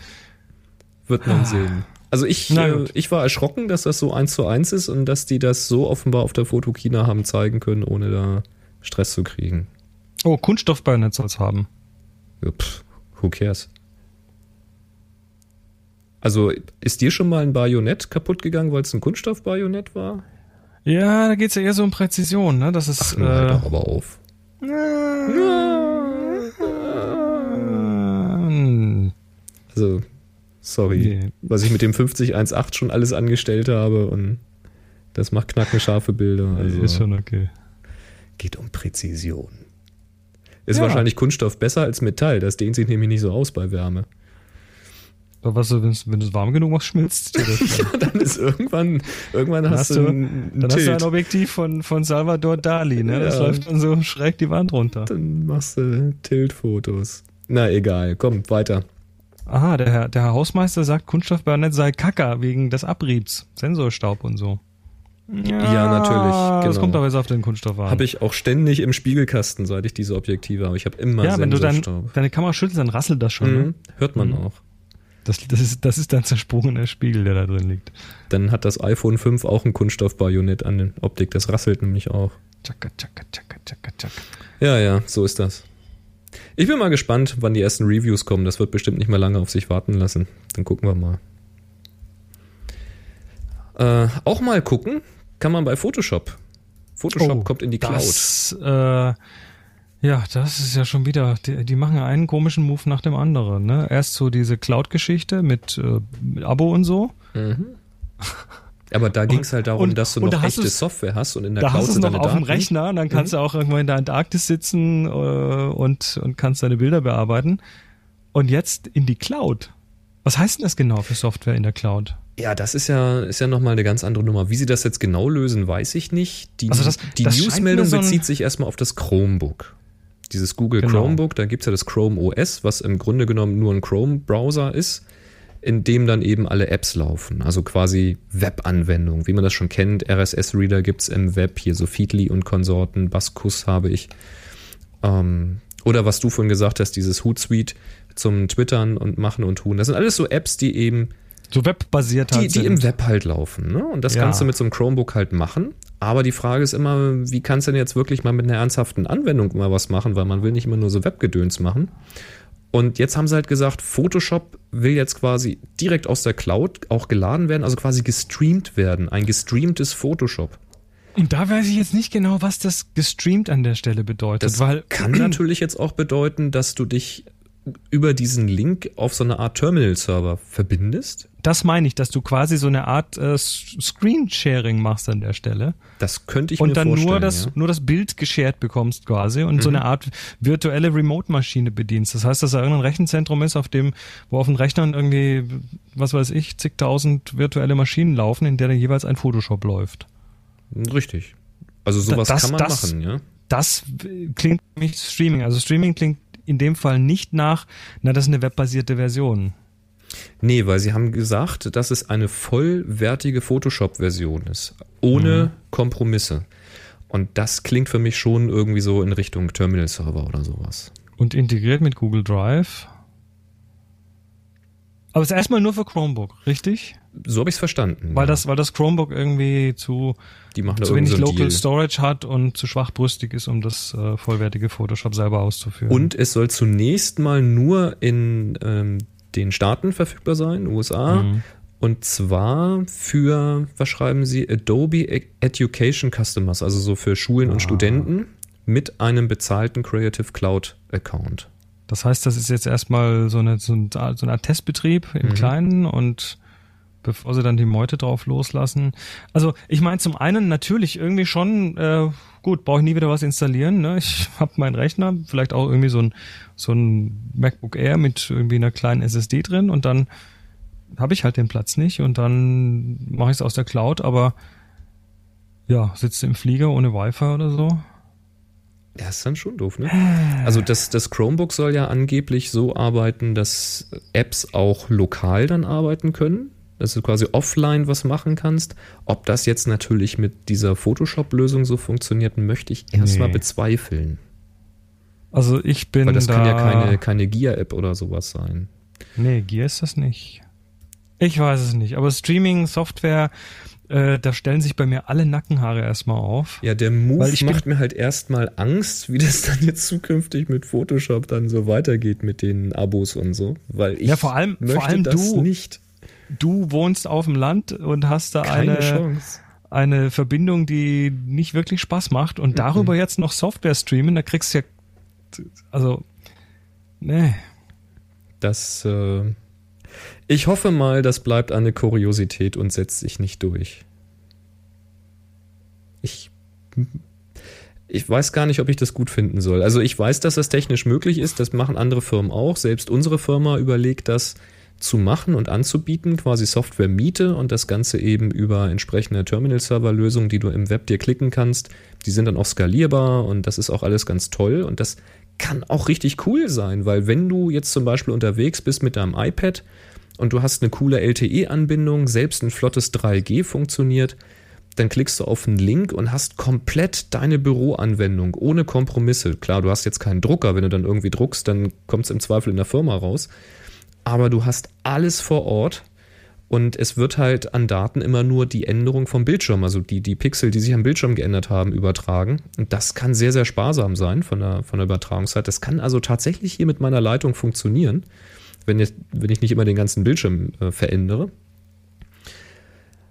wird man sehen. Also ich, äh, ich war erschrocken, dass das so eins zu eins ist und dass die das so offenbar auf der Fotokina haben zeigen können, ohne da Stress zu kriegen. Oh, Kunststoffbajonett soll es haben. Ja, pff, who cares? Also ist dir schon mal ein Bajonett kaputt gegangen, weil es ein Kunststoffbajonett war? Ja, da geht's ja eher so um Präzision, ne? Das ist Ach, äh, doch aber auf. ähm, Also, sorry, Nee. was ich mit dem 5018 schon alles angestellt habe und das macht knackenscharfe Bilder. Also ist schon okay. geht um Präzision. Ist Ja. wahrscheinlich Kunststoff besser als Metall, das dehnt sich nämlich nicht so aus bei Wärme. Aber was, wenn du es warm genug machst, schmilzt das. dann. ist irgendwann, irgendwann Dann hast, du du- ein, ein Dann hast du ein Tilt. Objektiv von, von Salvador Dali, ne? Das Ja. läuft dann so schräg die Wand runter. Dann machst du Tilt-Fotos. Na egal, komm, weiter. Aha, der Herr, der Herr Hausmeister sagt, Kunststoffbajonett sei Kacker wegen des Abriebs, Sensorstaub und so. Ja, natürlich, Das genau. kommt aber jetzt auf den Kunststoff an. Habe ich auch ständig im Spiegelkasten, seit ich diese Objektive habe. Ich habe immer ja, wenn du dein, deine Kamera schüttelst, dann rasselt das schon. Ne? Mhm. Hört man Mhm. auch. Das, das, ist, das ist dein zersprungener Spiegel, der da drin liegt. Dann hat das iPhone 5 auch ein Kunststoffbajonett an der Optik. Das rasselt nämlich auch. Tschakka, tschakka, tschakka, tschakka, tschakka. Ja, ja, so ist das. Ich bin mal gespannt, wann die ersten Reviews kommen. Das wird bestimmt nicht mehr lange auf sich warten lassen. Dann gucken wir mal. Äh, auch mal gucken kann man bei Photoshop. Photoshop Oh, kommt in die Cloud. Das, äh, ja, das ist ja schon wieder, die, die machen ja einen komischen Move nach dem anderen. Ne? Erst so diese Cloud-Geschichte mit, äh, mit Abo und so. Mhm. Aber da ging es halt darum, und- dass du noch da echte Software hast und in der Da Cloud hast es noch deine auf dem Daten. Rechner und dann kannst du auch irgendwo in der Antarktis sitzen äh, und, und kannst deine Bilder bearbeiten. Und jetzt in die Cloud. Was heißt denn das genau für Software in der Cloud? Ja, das ist ja, ist ja nochmal eine ganz andere Nummer. Wie sie das jetzt genau lösen, weiß ich nicht. Die, Also das- die das Newsmeldung so bezieht sich erstmal auf das Chromebook. Dieses Google Genau. Chromebook, da gibt's ja das Chrome OS, was im Grunde genommen nur ein Chrome-Browser ist, in dem dann eben alle Apps laufen. Also quasi Web-Anwendungen, wie man das schon kennt. RSS-Reader gibt's im Web, hier so Feedly und Konsorten, Baskus habe ich. Ähm, oder was du vorhin gesagt hast, dieses Hootsuite zum Twittern und Machen und Tun. Das sind alles so Apps, die eben So webbasiert die, halt die sind. im Web halt laufen. Ne? Und das Ja. kannst du mit so einem Chromebook halt machen. Aber die Frage ist immer, wie kannst du denn jetzt wirklich mal mit einer ernsthaften Anwendung mal was machen, weil man will nicht immer nur so Webgedöns machen. Und jetzt haben sie halt gesagt, Photoshop will jetzt quasi direkt aus der Cloud auch geladen werden, also quasi gestreamt werden. Ein gestreamtes Photoshop. Und da weiß ich jetzt nicht genau, was das gestreamt an der Stelle bedeutet, Das weil kann natürlich jetzt auch bedeuten, dass du dich über diesen Link auf so eine Art Terminal-Server verbindest. das meine ich, dass du quasi so eine Art äh, Screen-Sharing machst an der Stelle Das könnte ich mir und dann vorstellen. nur das ja. nur das Bild geshared bekommst quasi und so Mhm. eine Art virtuelle Remote-Maschine bedienst. Das heißt, dass da irgendein Rechenzentrum ist, auf dem wo auf den Rechnern irgendwie was weiß ich zigtausend virtuelle Maschinen laufen, in der dann jeweils ein Photoshop läuft. Richtig. Also sowas Das- kann man das- machen, ja. Das klingt für mich Streaming. Also Streaming klingt in dem Fall nicht nach, na das ist eine webbasierte Version. Nee, weil sie haben gesagt, dass es eine vollwertige Photoshop-Version ist. Ohne Kompromisse. Und das klingt für mich schon irgendwie so in Richtung Terminal-Server oder sowas. Und integriert mit Google Drive. Aber es ist erstmal nur für Chromebook, richtig? So habe ich es verstanden. Weil ja. das, weil das Chromebook irgendwie zu, Die machen da zu wenig so Local Deal. Storage hat und zu schwachbrüstig ist, um das äh, vollwertige Photoshop selber auszuführen. Und es soll zunächst mal nur in ähm, den Staaten verfügbar sein, USA. Mhm. Und zwar für, was schreiben sie, Adobe Education Customers, also so für Schulen Ah. und Studenten mit einem bezahlten Creative Cloud Account. Das heißt, das ist jetzt erstmal so eine, so, ein, so eine Art Testbetrieb im Mhm. Kleinen und bevor sie dann die Meute drauf loslassen. Also ich meine zum einen natürlich irgendwie schon, äh, gut, brauche ich nie wieder was installieren. Ne? Ich habe meinen Rechner, vielleicht auch irgendwie so ein, so ein MacBook Air mit irgendwie einer kleinen SSD drin und dann habe ich halt den Platz nicht und dann mache ich es aus der Cloud, aber ja, sitzt im Flieger ohne Wi-Fi oder so. Ja, ist dann schon doof, ne? Also das, das Chromebook soll ja angeblich so arbeiten, dass Apps auch lokal dann arbeiten können. Dass du quasi offline was machen kannst. Ob das jetzt natürlich mit dieser Photoshop-Lösung so funktioniert, möchte ich erstmal Nee. bezweifeln. Also ich bin Weil das da kann ja keine, keine Gear-App oder sowas sein. Nee, Gear ist das nicht. Ich weiß es nicht. Aber Streaming-Software, äh, da stellen sich bei mir alle Nackenhaare erstmal auf. Ja, der Move macht mir halt erstmal Angst, wie das dann jetzt zukünftig mit Photoshop dann so weitergeht mit den Abos und so. Weil ich Ja, vor allem- vor möchte allem das du. nicht. Du wohnst auf dem Land und hast da Keine eine, Chance. eine Verbindung, die nicht wirklich Spaß macht und darüber jetzt noch Software streamen, da kriegst du ja, also, nee. Das, äh, ich hoffe mal, das bleibt eine Kuriosität und setzt sich nicht durch. Ich, ich weiß gar nicht, ob ich das gut finden soll. Also ich weiß, dass das technisch möglich ist. Das machen andere Firmen auch. Selbst unsere Firma überlegt das zu machen und anzubieten, quasi Software-Miete und das Ganze eben über entsprechende Terminal-Server-Lösungen, die du im Web dir klicken kannst. Die sind dann auch skalierbar und das ist auch alles ganz toll und das kann auch richtig cool sein, weil wenn du jetzt zum Beispiel unterwegs bist mit deinem iPad und du hast eine coole LTE-Anbindung, selbst ein flottes 3G funktioniert, dann klickst du auf einen Link und hast komplett deine Büroanwendung ohne Kompromisse. Klar, du hast jetzt keinen Drucker, wenn du dann irgendwie druckst, dann kommt es im Zweifel in der Firma raus. Aber du hast alles vor Ort und es wird halt an Daten immer nur die Änderung vom Bildschirm, also die, die Pixel, die sich am Bildschirm geändert haben, übertragen. Und das kann sehr, sehr sparsam sein von der, von der Übertragungszeit. Das kann also tatsächlich hier mit meiner Leitung funktionieren, wenn, jetzt, wenn ich nicht immer den ganzen Bildschirm äh, verändere.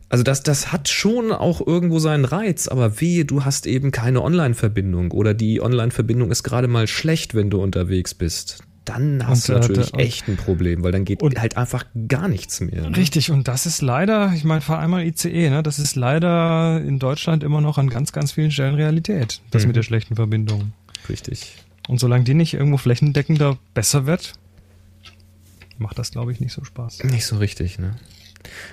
Also das, das hat schon auch irgendwo seinen Reiz, aber wehe, du hast eben keine Online-Verbindung oder die Online-Verbindung ist gerade mal schlecht, wenn du unterwegs bist. Dann hast und, du natürlich äh, echt ein Problem, weil dann geht halt einfach gar nichts mehr. Ne? Richtig, und das ist leider, ich meine, fahr einmal ICE, ne? Das ist leider in Deutschland immer noch an ganz, ganz vielen Stellen Realität, das mhm. mit der schlechten Verbindung. Richtig. Und solange die nicht irgendwo flächendeckender besser wird, macht das, glaube ich, nicht so Spaß. Nicht so richtig, ne?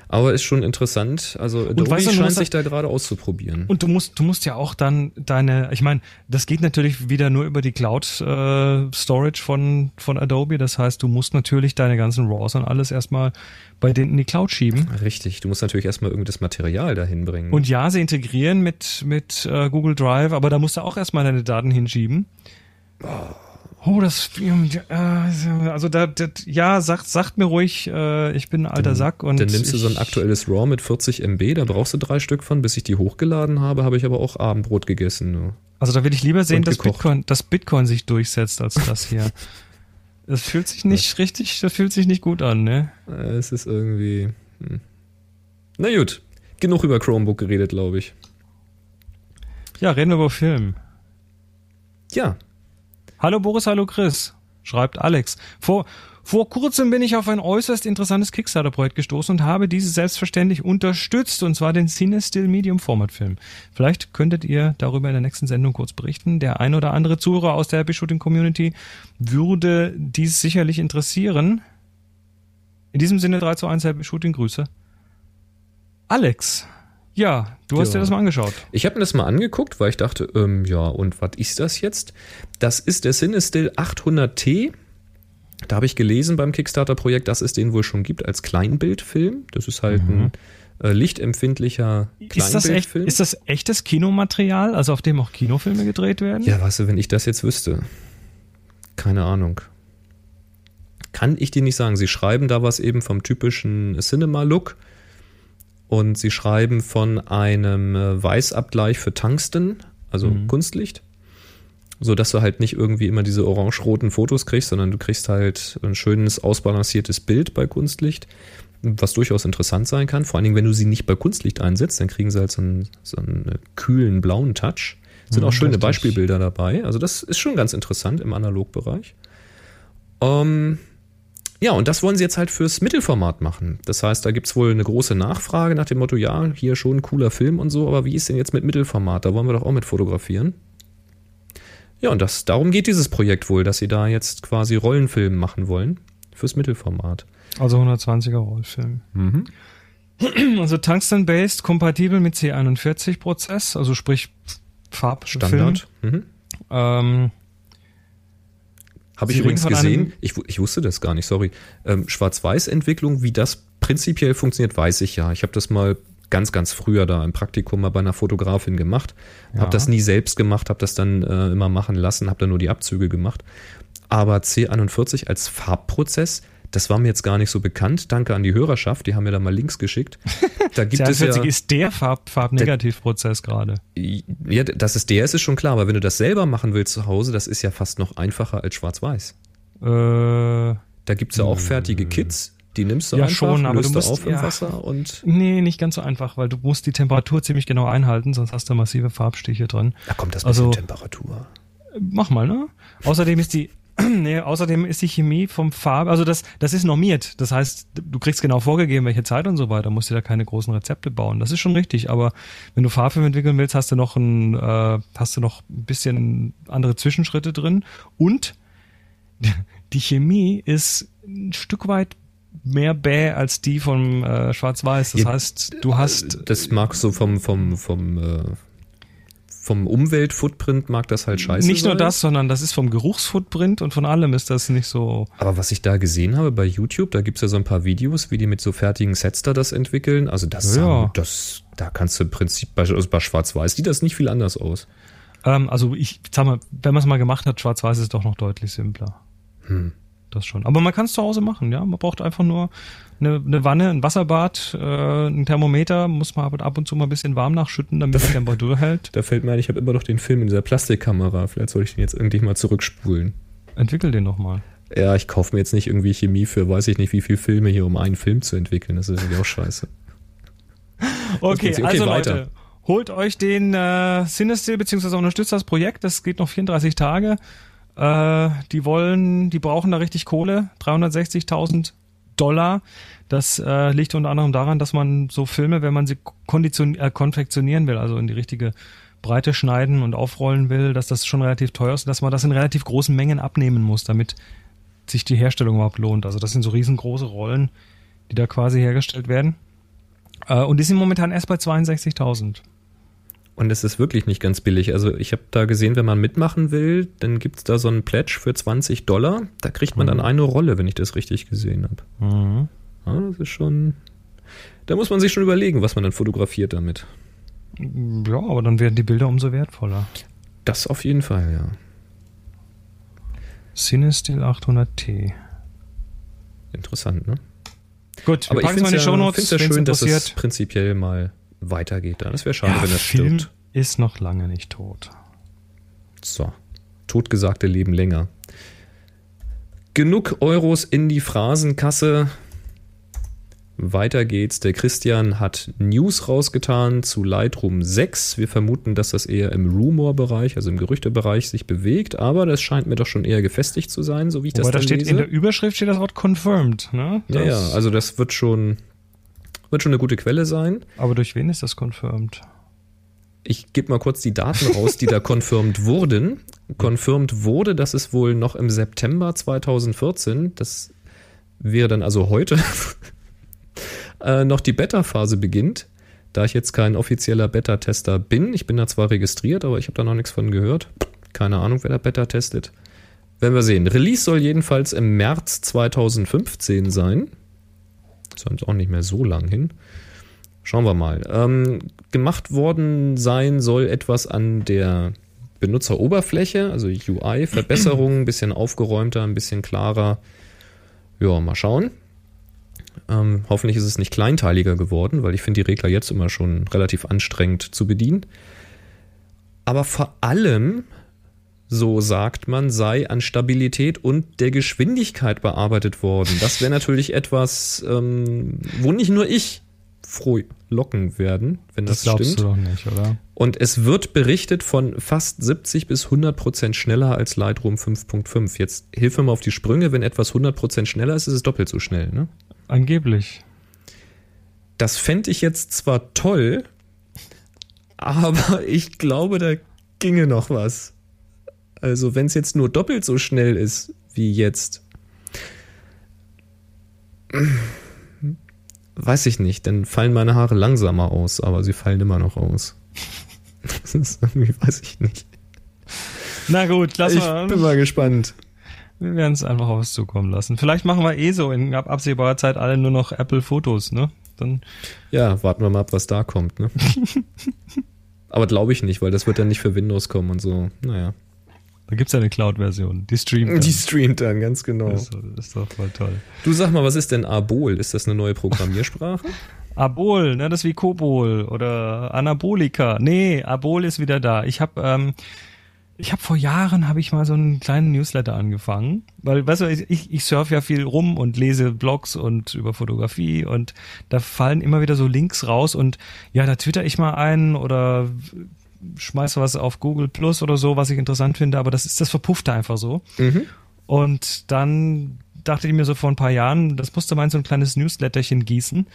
Aber ist schon interessant. Also Adobe weißt du, scheint sich da gerade auszuprobieren. Und du musst, du musst ja auch dann deine, ich meine, das geht natürlich wieder nur über die Cloud äh, Storage von, von Adobe. Das heißt, du musst natürlich deine ganzen RAWs und alles erstmal bei denen in die Cloud schieben. Richtig, du musst natürlich erstmal irgendein Material dahin bringen. Und ja, sie integrieren mit, mit äh, Google Drive, aber da musst du auch erstmal deine Daten hinschieben. Oh. Oh, das, äh, also da, das, ja, sagt, sagt mir ruhig, äh, ich bin ein alter Sack und. Dann nimmst du so ein aktuelles RAW mit 40 MB, da brauchst du drei Stück von, bis ich die hochgeladen habe, habe ich aber auch Abendbrot gegessen. Also da will ich lieber sehen, dass Bitcoin, dass Bitcoin sich durchsetzt als das hier. Das fühlt sich nicht richtig, das fühlt sich nicht gut an, ne? Es ist irgendwie. Hm. Na gut, genug über Chromebook geredet, glaube ich. Ja, reden wir über Film. Ja, Hallo Boris, hallo Chris, schreibt Alex. Vor, vor kurzem bin ich auf ein äußerst interessantes Kickstarter-Projekt gestoßen und habe dieses selbstverständlich unterstützt, und zwar den Cinestill Medium Format Film. Vielleicht könntet ihr darüber in der nächsten Sendung kurz berichten. Der ein oder andere Zuhörer aus der Happy Shooting Community würde dies sicherlich interessieren. In diesem Sinne 3 zu 1 Happy Shooting Grüße. Alex. Ja, du hast ja. dir das mal angeschaut. Ich habe mir das mal angeguckt, weil ich dachte, ähm, ja, und was ist das jetzt? Das ist der Cinestill 800T. Da habe ich gelesen beim Kickstarter-Projekt, dass es den wohl schon gibt als Kleinbildfilm. Das ist halt mhm. ein äh, lichtempfindlicher Kleinbildfilm. Ist das, echt, ist das echtes Kinomaterial, also auf dem auch Kinofilme gedreht werden? Ja, weißt du, wenn ich das jetzt wüsste. Keine Ahnung. Kann ich dir nicht sagen. Sie schreiben da was eben vom typischen Cinema-Look und sie schreiben von einem äh, Weißabgleich für Tungsten, also mhm. Kunstlicht, so dass du halt nicht irgendwie immer diese orange-roten Fotos kriegst, sondern du kriegst halt ein schönes ausbalanciertes Bild bei Kunstlicht, was durchaus interessant sein kann. Vor allen Dingen, wenn du sie nicht bei Kunstlicht einsetzt, dann kriegen sie halt so einen, so einen kühlen blauen Touch. Sind auch mhm, schöne Beispielbilder dabei. Also das ist schon ganz interessant im Analogbereich. Ähm, ja, und das wollen sie jetzt halt fürs Mittelformat machen. Das heißt, da gibt's wohl eine große Nachfrage nach dem Motto, ja, hier schon ein cooler Film und so, aber wie ist denn jetzt mit Mittelformat? Da wollen wir doch auch mit fotografieren. Ja, und das, darum geht dieses Projekt wohl, dass sie da jetzt quasi Rollenfilm machen wollen fürs Mittelformat. Also 120er Rollfilm. Mhm. Also Tungsten-based, kompatibel mit C41-Prozess, also sprich Farbstandard. Mhm. Ähm, habe ich übrigens gesehen. Ich, ich, wusste das gar nicht, sorry. Ähm, Schwarz-Weiß-Entwicklung, wie das prinzipiell funktioniert, weiß ich ja. Ich habe das mal ganz, ganz früher da im Praktikum mal bei einer Fotografin gemacht. Ja. Habe das nie selbst gemacht, habe das dann äh, immer machen lassen, habe dann nur die Abzüge gemacht. Aber C41 als Farbprozess, das war mir jetzt gar nicht so bekannt. Danke an die Hörerschaft, die haben mir da mal Links geschickt. Da gibt es ja, ist der Farb, Farbnegativprozess gerade. Ja, dass es der ist, ist schon klar. Aber wenn du das selber machen willst zu Hause, das ist ja fast noch einfacher als Schwarz-Weiß. Äh, da gibt es ja auch fertige Kits. Die nimmst du ja, einfach, schon, aber löst du musst, auf im ja, Wasser und. Nee, nicht ganz so einfach, weil du musst die Temperatur ziemlich genau einhalten, sonst hast du massive Farbstiche drin. Da kommt das bisschen also, Temperatur. Mach mal, ne? Außerdem ist die nee, außerdem ist die Chemie vom Farb, also das, das ist normiert. Das heißt, du kriegst genau vorgegeben, welche Zeit und so weiter, musst dir da keine großen Rezepte bauen. Das ist schon richtig, aber wenn du Farbfilm entwickeln willst, hast du noch ein, äh, hast du noch ein bisschen andere Zwischenschritte drin und die Chemie ist ein Stück weit mehr bäh als die vom äh, Schwarz-Weiß. Das ja, heißt, du hast. Das magst du vom, vom, vom, äh, vom Umweltfootprint mag das halt scheiße Nicht nur sein. das, sondern das ist vom Geruchsfootprint und von allem ist das nicht so. Aber was ich da gesehen habe bei YouTube, da gibt's ja so ein paar Videos, wie die mit so fertigen Sets da das entwickeln. Also das, Ja. das da kannst du im Prinzip bei, also bei Schwarz-Weiß sieht das nicht viel anders aus. Ähm, also ich sag mal, wenn man es mal gemacht hat, schwarz-weiß ist doch noch deutlich simpler. Hm. Das schon. Aber man kann es zu Hause machen, ja. Man braucht einfach nur eine, eine Wanne, ein Wasserbad, äh, ein Thermometer, muss man ab ab und zu mal ein bisschen warm nachschütten, damit die Temperatur hält. Da fällt mir ein, ich habe immer noch den Film in dieser Plastikkamera. Vielleicht soll ich den jetzt irgendwie mal zurückspulen. Entwickel den nochmal. Ja, ich kaufe mir jetzt nicht irgendwie Chemie für weiß ich nicht wie viel Filme hier, um einen Film zu entwickeln. Das ist irgendwie auch scheiße. Okay, Okay, also weiter. Leute, holt euch den äh, Cinestill beziehungsweise unterstützt das Projekt. Das geht noch 34 Tage. Äh, die wollen, die brauchen da richtig Kohle, 360.000 Dollar. Das äh, liegt unter anderem daran, dass man so Filme, wenn man sie kondition äh, konfektionieren will, also in die richtige Breite schneiden und aufrollen will, dass das schon relativ teuer ist dass man das in relativ großen Mengen abnehmen muss, damit sich die Herstellung überhaupt lohnt. Also das sind so riesengroße Rollen, die da quasi hergestellt werden. Äh, und die sind momentan erst bei 62.000. Und es ist wirklich nicht ganz billig. Also ich habe da gesehen, wenn man mitmachen will, dann gibt's da so einen Pledge für 20 Dollar. Da kriegt man dann eine Rolle, wenn ich das richtig gesehen habe. Ja, das ist schon. Da muss man sich schon überlegen, was man dann fotografiert damit. Ja, aber dann werden die Bilder umso wertvoller. Das auf jeden Fall, ja. Cinestill 800T. Interessant, ne? Gut, Aber ich finde es ja, ja schön, dass es prinzipiell mal weitergeht. Dann. Das wäre schade, Ja, wenn das Film stirbt. ist noch lange nicht tot. So. Totgesagte leben länger. Genug Euros in die Phrasenkasse. Weiter geht's. Der Christian hat News rausgetan zu Lightroom 6. Wir vermuten, dass das eher im Rumor-Bereich, also im Gerüchtebereich, sich bewegt, aber das scheint mir doch schon eher gefestigt zu sein, so wie ich Wobei das da steht lese. in der Überschrift steht das Wort confirmed, ne? ja, ja, Das- also das wird schon, wird schon eine gute Quelle sein. aber durch wen ist das confirmed? Ich gebe mal kurz die Daten raus, die da confirmed wurden. Confirmed wurde, dass es wohl noch im September 2014, das wäre dann also heute, äh, noch die Beta-Phase beginnt. Da ich jetzt kein offizieller Beta-Tester bin, ich bin da zwar registriert, aber ich habe da noch nichts von gehört. Keine Ahnung, wer da Beta testet. Werden wir sehen. Release soll jedenfalls im März 2015 sein. Ist auch nicht mehr so lang hin. Schauen wir mal. Ähm, gemacht worden sein soll etwas an der Benutzeroberfläche, also UI, Verbesserungen, ein bisschen aufgeräumter, ein bisschen klarer. Ja, mal schauen. Ähm, hoffentlich ist es nicht kleinteiliger geworden, weil ich finde die Regler jetzt immer schon relativ anstrengend zu bedienen. Aber vor allem, so sagt man, sei an Stabilität und der Geschwindigkeit bearbeitet worden. Das wäre natürlich etwas, ähm, wo nicht nur ich froh locken werden, wenn das, Das glaubst stimmt. du doch nicht, oder? Und es wird berichtet von fast 70 bis 100 Prozent schneller als Lightroom 5.5. Jetzt hilf mir mal auf die Sprünge. Wenn etwas 100 Prozent schneller ist, ist es doppelt so schnell. Ne? Angeblich. Das fände ich jetzt zwar toll, aber ich glaube, da ginge noch was. Also wenn es jetzt nur doppelt so schnell ist wie jetzt, weiß ich nicht, dann fallen meine Haare langsamer aus, aber sie fallen immer noch aus. Das ist irgendwie, weiß ich nicht. Na gut, lass Ich mal. bin mal gespannt. Wir werden es einfach auf uns zukommen lassen. Vielleicht machen wir eh so in ab- absehbarer Zeit alle nur noch Apple-Fotos, ne? Dann Ja, warten wir mal ab, was da kommt. Ne? aber glaube ich nicht, weil das wird dann nicht für Windows kommen und so. Naja. Da gibt's ja eine Cloud-Version. Die streamt. dann. Die streamt dann, ganz genau. das, ist, das ist doch voll toll. Du sag mal, was ist denn Abol? Ist das eine neue Programmiersprache? Abol, ne, das ist wie Kobol oder Anabolika. Nee, Abol ist wieder da. Ich habe ähm, ich habe vor Jahren habe ich mal so einen kleinen Newsletter angefangen, weil weißt du, ich ich surfe ja viel rum und lese Blogs und über Fotografie und da fallen immer wieder so Links raus und ja, da twitter ich mal einen oder schmeiße was auf Google Plus oder so, was ich interessant finde, aber das ist das verpufft da einfach so. mhm. Und dann dachte ich mir so vor ein paar Jahren, das musste mal in so ein kleines Newsletterchen gießen,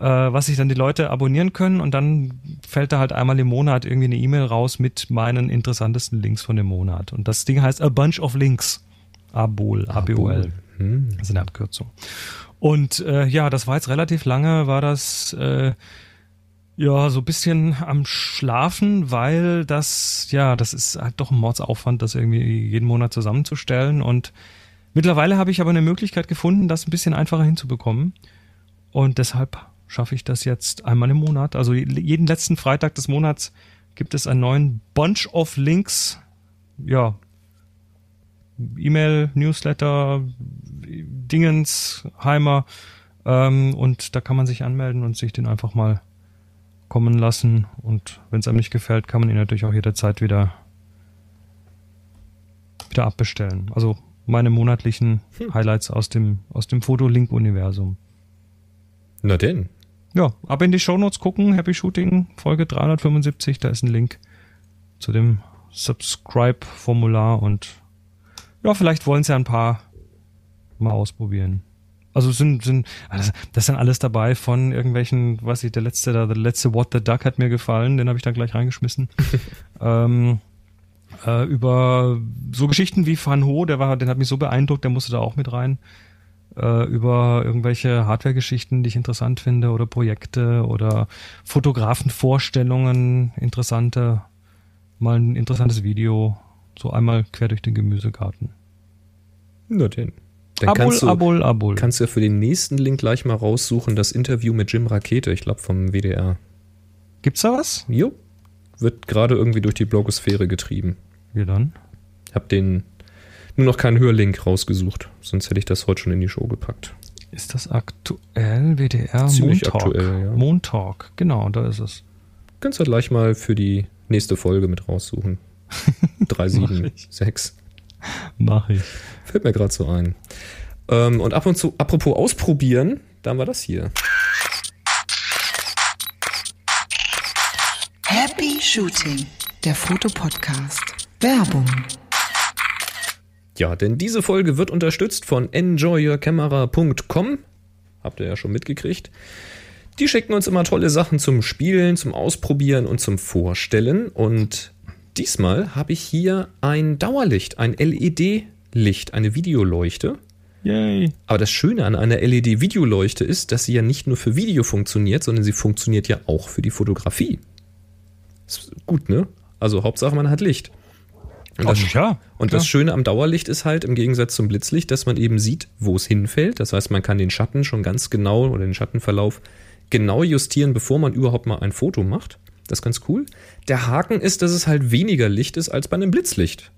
äh, was sich dann die Leute abonnieren können und dann fällt da halt einmal im Monat irgendwie eine E-Mail raus mit meinen interessantesten Links von dem Monat. Und das Ding heißt A Bunch of Links. Abol, A-B-O-L. Hm. Das ist eine Abkürzung. Und äh, ja, das war jetzt relativ lange, war das äh, Ja, so bisschen am Schlafen, weil das, ja, das ist halt doch ein Mordsaufwand, das irgendwie jeden Monat zusammenzustellen. Und mittlerweile habe ich aber eine Möglichkeit gefunden, das ein bisschen einfacher hinzubekommen. Und deshalb schaffe ich das jetzt einmal im Monat. Also jeden letzten Freitag des Monats gibt es einen neuen Bunch of Links. Ja, E-Mail, Newsletter, Dingens, Heimer. Ähm, und da kann man sich anmelden und sich den einfach mal kommen lassen. Und wenn es einem nicht gefällt, kann man ihn natürlich auch jederzeit wieder, wieder abbestellen. Also meine monatlichen hm. Highlights aus dem, aus dem Fotolink-Universum. Na denn. Ja, ab in die Shownotes gucken, Happy Shooting, Folge 375, da ist ein Link zu dem Subscribe-Formular und ja, vielleicht wollen es ja ein paar mal ausprobieren. Also sind, sind, das, dann alles dabei von irgendwelchen, was ich, der letzte, der, der letzte What the Duck hat mir gefallen, den habe ich dann gleich reingeschmissen. ähm, äh, über so Geschichten wie Van Ho, der war, den hat mich so beeindruckt, der musste da auch mit rein. Äh, über irgendwelche Hardware-Geschichten, die ich interessant finde, oder Projekte oder Fotografenvorstellungen, interessante, mal ein interessantes Video, so einmal quer durch den Gemüsegarten. Na denn. Dann abul, kannst du, abul, abul. kannst du ja für den nächsten Link gleich mal raussuchen, das Interview mit Jim Rakete, ich glaube vom WDR. Gibt's da was? Jo. Wird gerade irgendwie durch die Blogosphäre getrieben. Wie dann? Hab den nur noch keinen Hörlink rausgesucht, sonst hätte ich das heute schon in die Show gepackt. Ist das aktuell? WDR Ziemlich Montalk. aktuell, ja. Montalk, genau, da ist es. Kannst du gleich mal für die nächste Folge mit raussuchen. 376. Mach ich. Fällt mir gerade so ein. Ähm, und ab und zu, apropos ausprobieren, da haben wir das hier. Happy Shooting, der Fotopodcast. Werbung. Ja, denn diese Folge wird unterstützt von enjoyyourcamera.com. Habt ihr ja schon mitgekriegt. Die schicken uns immer tolle Sachen zum Spielen, zum Ausprobieren und zum Vorstellen. Und diesmal habe ich hier ein Dauerlicht, ein LED-Licht, eine Videoleuchte. Yay. Aber das Schöne an einer LED-Videoleuchte ist, dass sie ja nicht nur für Video funktioniert, sondern sie funktioniert ja auch für die Fotografie. Ist gut, ne? Also Hauptsache man hat Licht. Und, das, ja, und das Schöne am Dauerlicht ist halt im Gegensatz zum Blitzlicht, dass man eben sieht, wo es hinfällt. Das heißt, man kann den Schatten schon ganz genau oder den Schattenverlauf genau justieren, bevor man überhaupt mal ein Foto macht. Das ist ganz cool. Der Haken ist, dass es halt weniger Licht ist als bei einem Blitzlicht.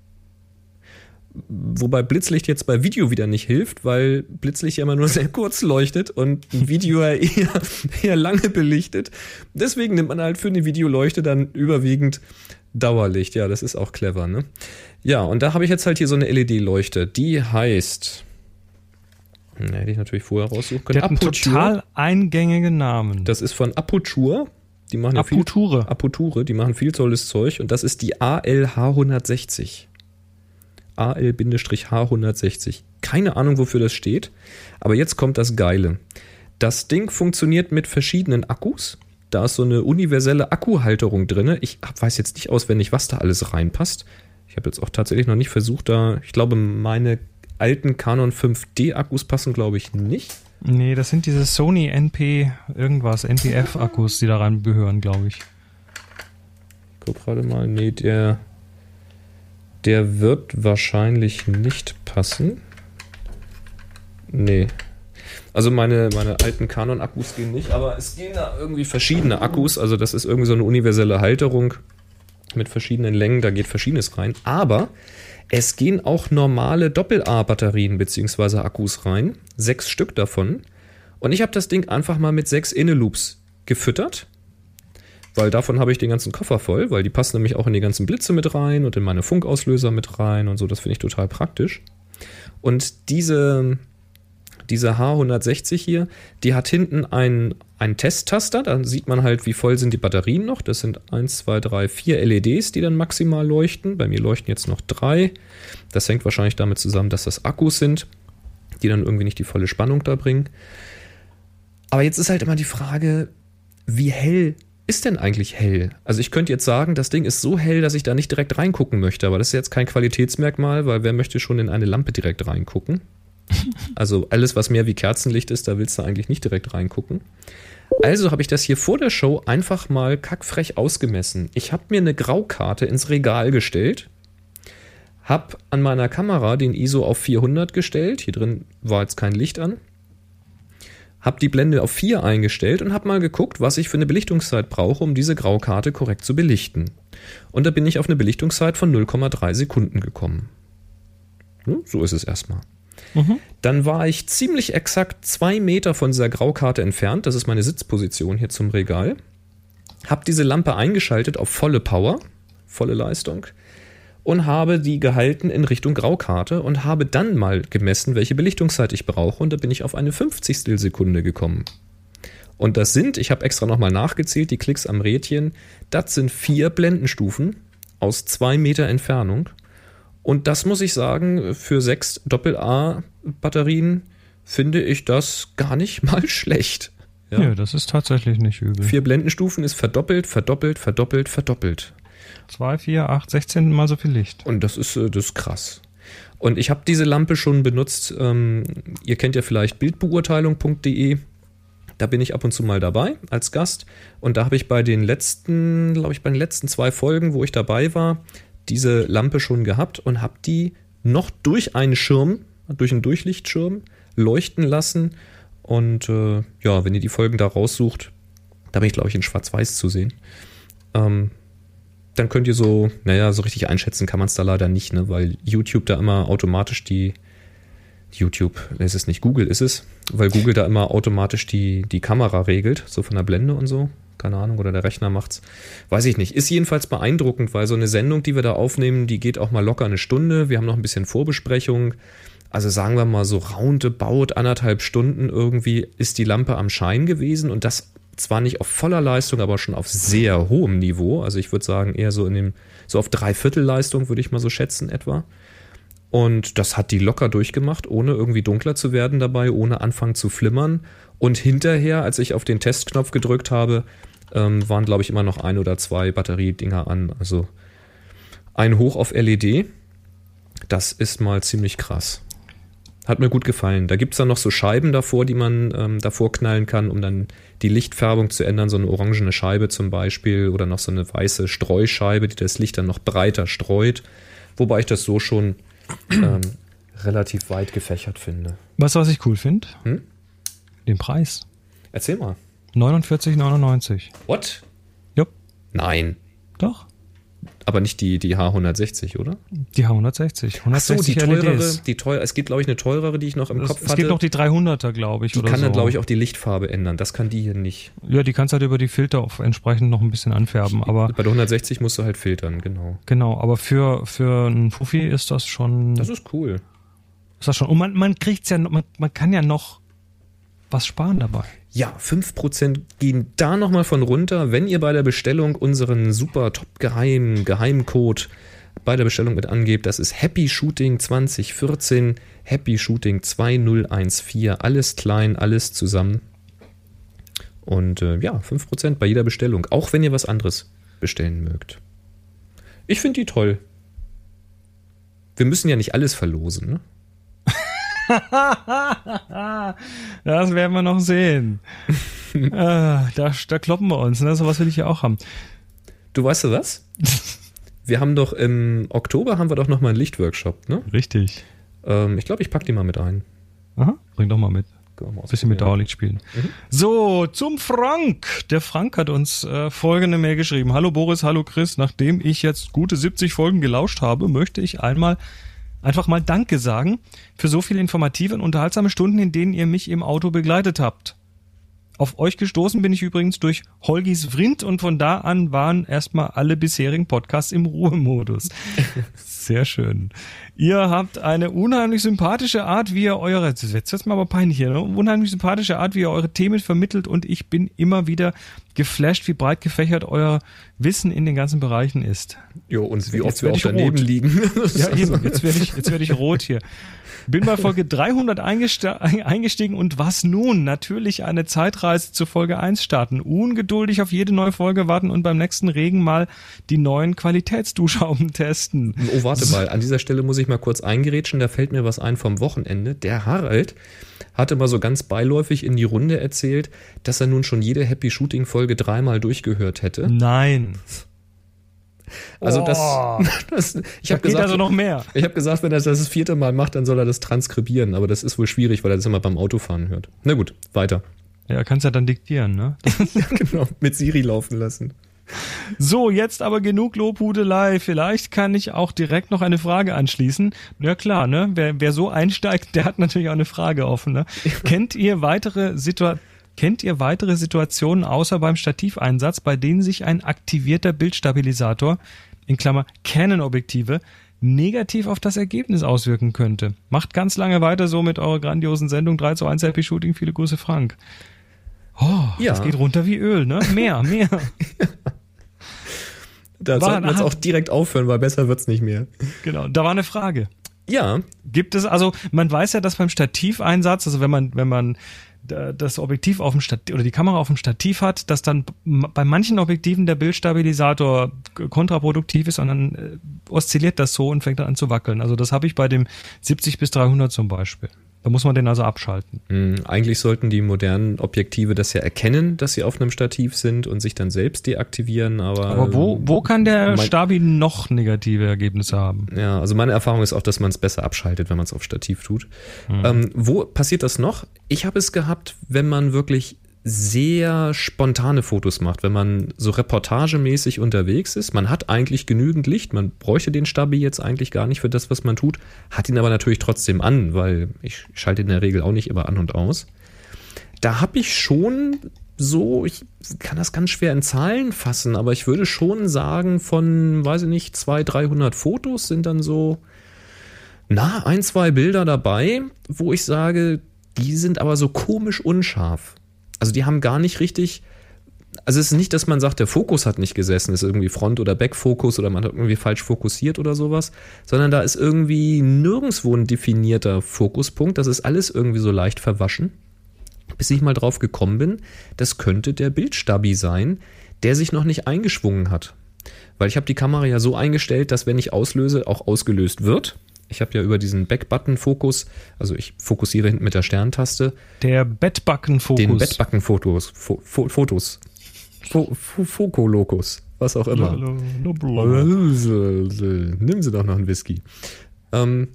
Wobei Blitzlicht jetzt bei Video wieder nicht hilft, weil Blitzlicht ja immer nur sehr kurz leuchtet und ein Video ja eher, eher lange belichtet. Deswegen nimmt man halt für eine Videoleuchte dann überwiegend Dauerlicht. Ja, das ist auch clever, ne? Ja, und da habe ich jetzt halt hier so eine LED-Leuchte. Die heißt. Hm, hätte ich natürlich vorher raussuchen können. Der hat einen total eingängigen Namen. Das ist von Aputure. Die machen Aputure. Viel, Aputure, die machen viel tolles Zeug und das ist die ALH160. AL-H160. Keine Ahnung, wofür das steht, aber jetzt kommt das Geile. Das Ding funktioniert mit verschiedenen Akkus. Da ist so eine universelle Akkuhalterung drin. Ich weiß jetzt nicht auswendig, was da alles reinpasst. Ich habe jetzt auch tatsächlich noch nicht versucht, da, ich glaube, meine alten Canon 5D Akkus passen, glaube ich, nicht. Nee, das sind diese Sony NP irgendwas, NPF Akkus, die da rein gehören, glaube ich. Guck gerade mal, nee, der der wird wahrscheinlich nicht passen. Nee. Also meine, meine alten Canon-Akkus gehen nicht, aber es gehen da irgendwie verschiedene Akkus. Also das ist irgendwie so eine universelle Halterung mit verschiedenen Längen, da geht verschiedenes rein. Aber es gehen auch normale Doppel-A-Batterien bzw. Akkus rein. Sechs Stück davon. Und ich habe das Ding einfach mal mit sechs Inneloops gefüttert. Weil davon habe ich den ganzen Koffer voll, weil die passen nämlich auch in die ganzen Blitze mit rein und in meine Funkauslöser mit rein und so. Das finde ich total praktisch. Und diese, diese H160 hier, die hat hinten einen, einen Testtaster. Da sieht man halt, wie voll sind die Batterien noch. Das sind 1, 2, 3, 4 LEDs, die dann maximal leuchten. Bei mir leuchten jetzt noch drei. Das hängt wahrscheinlich damit zusammen, dass das Akkus sind, die dann irgendwie nicht die volle Spannung da bringen. Aber jetzt ist halt immer die Frage, wie hell ist denn eigentlich hell? Also ich könnte jetzt sagen, das Ding ist so hell, dass ich da nicht direkt reingucken möchte, aber das ist jetzt kein Qualitätsmerkmal, weil wer möchte schon in eine Lampe direkt reingucken? Also alles, was mehr wie Kerzenlicht ist, da willst du eigentlich nicht direkt reingucken. Also habe ich das hier vor der Show einfach mal kackfrech ausgemessen. Ich habe mir eine Graukarte ins Regal gestellt, habe an meiner Kamera den ISO auf 400 gestellt. Hier drin war jetzt kein Licht an. Habe die Blende auf 4 eingestellt und habe mal geguckt, was ich für eine Belichtungszeit brauche, um diese Graukarte korrekt zu belichten. Und da bin ich auf eine Belichtungszeit von 0,3 Sekunden gekommen. Hm, so ist es erstmal. Dann war ich ziemlich exakt zwei Meter von dieser Graukarte entfernt. Das ist meine Sitzposition hier zum Regal. Hab diese Lampe eingeschaltet auf volle Power, volle Leistung und habe die gehalten in Richtung Graukarte und habe dann mal gemessen, welche Belichtungszeit ich brauche und da bin ich auf eine 50 Sekunde gekommen. Und das sind, ich habe extra nochmal nachgezählt, die Klicks am Rädchen, das sind vier Blendenstufen aus zwei Meter Entfernung. Und das muss ich sagen, für sechs Doppel-A-Batterien finde ich das gar nicht mal schlecht. Ja. ja, das ist tatsächlich nicht übel. Vier Blendenstufen ist verdoppelt, verdoppelt, verdoppelt, verdoppelt. 2, 4, 8, 16 mal so viel Licht. Und das ist, äh, das ist krass. Und ich habe diese Lampe schon benutzt. Ähm, ihr kennt ja vielleicht bildbeurteilung.de. Da bin ich ab und zu mal dabei als Gast. Und da habe ich bei den letzten, glaube ich, bei den letzten zwei Folgen, wo ich dabei war, diese Lampe schon gehabt und habe die noch durch einen Schirm, durch einen Durchlichtschirm leuchten lassen. Und äh, ja, wenn ihr die Folgen da raussucht, da bin ich, glaube ich, in Schwarz-Weiß zu sehen. Ähm, dann könnt ihr so, naja, so richtig einschätzen kann man es da leider nicht, ne? weil YouTube da immer automatisch die, YouTube ist es nicht, Google ist es, weil Google da immer automatisch die, die Kamera regelt, so von der Blende und so. Keine Ahnung, oder der Rechner macht's. Weiß ich nicht. Ist jedenfalls beeindruckend, weil so eine Sendung, die wir da aufnehmen, die geht auch mal locker eine Stunde. Wir haben noch ein bisschen Vorbesprechung. Also sagen wir mal so roundabout anderthalb Stunden irgendwie ist die Lampe am Schein gewesen und das zwar nicht auf voller Leistung, aber schon auf sehr hohem Niveau. Also ich würde sagen eher so in dem, so auf Dreiviertelleistung würde ich mal so schätzen etwa. Und das hat die locker durchgemacht, ohne irgendwie dunkler zu werden dabei, ohne anfangen zu flimmern. Und hinterher, als ich auf den Testknopf gedrückt habe, ähm, waren, glaube ich, immer noch ein oder zwei Batteriedinger an. Also ein Hoch auf LED. Das ist mal ziemlich krass. Hat mir gut gefallen. Da gibt es dann noch so Scheiben davor, die man ähm, davor knallen kann, um dann die Lichtfärbung zu ändern. So eine orangene Scheibe zum Beispiel oder noch so eine weiße Streuscheibe, die das Licht dann noch breiter streut. Wobei ich das so schon ähm, relativ weit gefächert finde. Weißt du, was ich cool finde? Hm? Den Preis. Erzähl mal. 49,99. What? Jupp. Nein. Doch. Aber nicht die, die H160, oder? Die H160. 160 Ach so, die teurere, LEDs. die teuer, es gibt, glaube ich, eine teurere, die ich noch im Es, Kopf es hatte. gibt noch die 300er, glaube ich. die kann so. dann, glaube ich, auch die Lichtfarbe ändern. Das kann die hier nicht. Ja, die kannst halt über die Filter auf entsprechend noch ein bisschen anfärben. Aber Bei der 160 musst du halt filtern, genau. genau, aber für, für einen Fuffi ist das schon. Das ist cool. ist das schon. Und man, man kriegt's ja, man, man kann ja noch was sparen dabei. Ja, 5% gehen da nochmal von runter, wenn ihr bei der Bestellung unseren super top geheimen Geheimcode bei der Bestellung mit angebt. Das ist Happy Shooting 2014, Happy Shooting 2014. Alles klein, alles zusammen. Und äh, ja, 5% bei jeder Bestellung, auch wenn ihr was anderes bestellen mögt. Ich finde die toll. Wir müssen ja nicht alles verlosen, ne? Das werden wir noch sehen. ah, da, da kloppen wir uns. Ne? So was will ich ja auch haben. Du weißt du was? Wir haben doch im Oktober haben wir doch noch mal einen Lichtworkshop, ne? Richtig. Ähm, ich glaube, ich pack die mal mit ein. Aha, bring doch mal mit. Ein bisschen mit. Dauerlicht spielen. So, zum Frank. Der Frank hat uns äh, folgende Mail geschrieben. Hallo Boris, hallo Chris. Nachdem ich jetzt gute 70 Folgen gelauscht habe, möchte ich einmal einfach mal Danke sagen für so viele informative und unterhaltsame Stunden, in denen ihr mich im Auto begleitet habt. Auf euch gestoßen bin ich übrigens durch Holgis Vrind und von da an waren erstmal alle bisherigen Podcasts im Ruhemodus. Sehr schön. Ihr habt eine unheimlich sympathische Art, wie ihr eure, jetzt wird's mal aber peinlich hier, ne? unheimlich sympathische Art, wie ihr eure Themen vermittelt und ich bin immer wieder geflasht, wie breit gefächert euer Wissen in den ganzen Bereichen ist. Jo, und wie oft wir werd auch daneben rot. liegen. Ja, eben. Jetzt werde ich, jetzt werde ich rot hier. Bin bei Folge 300 eingestiegen und was nun? Natürlich eine Zeitreise zu Folge 1 starten. Ungeduldig auf jede neue Folge warten und beim nächsten Regen mal die neuen Qualitätsduschhauben testen. Oh, warte mal. An dieser Stelle muss ich mal kurz eingerätschen. Da fällt mir was ein vom Wochenende. Der Harald hatte mal so ganz beiläufig in die Runde erzählt, dass er nun schon jede Happy Shooting Folge dreimal durchgehört hätte. Nein. Also das, Oh. das ich Da habe geht gesagt, also noch mehr. ich habe gesagt, wenn er das das vierte Mal macht, dann soll er das transkribieren, aber das ist wohl schwierig, weil er das immer beim Autofahren hört. Na gut, weiter. Ja, kannst ja dann diktieren, ne? genau, mit Siri laufen lassen. So, jetzt aber genug Lobhudelei. Vielleicht kann ich auch direkt noch eine Frage anschließen. Ja klar, ne? Wer, wer so einsteigt, der hat natürlich auch eine Frage offen. Ne? Kennt ihr weitere Situa Kennt ihr weitere Situationen außer beim Stativeinsatz, bei denen sich ein aktivierter Bildstabilisator, in Klammer Canon-Objektive, negativ auf das Ergebnis auswirken könnte? Macht ganz lange weiter so mit eurer grandiosen Sendung 3 zu 1 Happy Shooting. Viele Grüße, Frank. Oh, Ja. das geht runter wie Öl, ne? Mehr, mehr. Da War- sollten wir jetzt auch direkt aufhören, weil besser wird's nicht mehr. Genau. Da war eine Frage. Ja, Gibt es, also man weiß ja, dass beim Stativeinsatz, also wenn man, wenn man das Objektiv auf dem Stativ oder die Kamera auf dem Stativ hat, dass dann bei manchen Objektiven der Bildstabilisator kontraproduktiv ist und dann äh, oszilliert das so und fängt dann an zu wackeln. Also das habe ich bei dem 70 bis 300 zum Beispiel. Da muss man den also abschalten. mh, eigentlich sollten die modernen Objektive das ja erkennen, dass sie auf einem Stativ sind und sich dann selbst deaktivieren, aber. Aber wo, wo kann der Stabi noch negative Ergebnisse haben? Ja, also meine Erfahrung ist auch, dass man es besser abschaltet, wenn man es auf Stativ tut. Ähm, wo passiert das noch? Ich habe es gehabt, wenn man wirklich sehr spontane Fotos macht, wenn man so reportagemäßig unterwegs ist. Man hat eigentlich genügend Licht, man bräuchte den Stabi jetzt eigentlich gar nicht für das, was man tut, hat ihn aber natürlich trotzdem an, weil ich schalte in der Regel auch nicht immer an und aus. Da habe ich schon so, ich kann das ganz schwer in Zahlen fassen, aber ich würde schon sagen, von, weiß ich nicht, 200, 300 Fotos sind dann so, na, ein, zwei Bilder dabei, wo ich sage, die sind aber so komisch unscharf. Also die haben gar nicht richtig, also es ist nicht, dass man sagt, der Fokus hat nicht gesessen, ist irgendwie Front- oder Backfokus oder man hat irgendwie falsch fokussiert oder sowas, sondern da ist irgendwie nirgendwo ein definierter Fokuspunkt. Das ist alles irgendwie so leicht verwaschen bis ich mal drauf gekommen bin, das könnte der Bildstabi sein, der sich noch nicht eingeschwungen hat. Weil ich habe die Kamera ja so eingestellt, dass wenn ich auslöse, auch ausgelöst wird. Ich habe ja über diesen Backbutton-Fokus, also ich fokussiere hinten mit der Sterntaste, Der Bettbackenfokus. den Bettbacken-Fotos, Fo Fo Fotos, Fo Fo Fokolokus, was auch immer. Nimm sie doch noch einen Whisky. Ähm,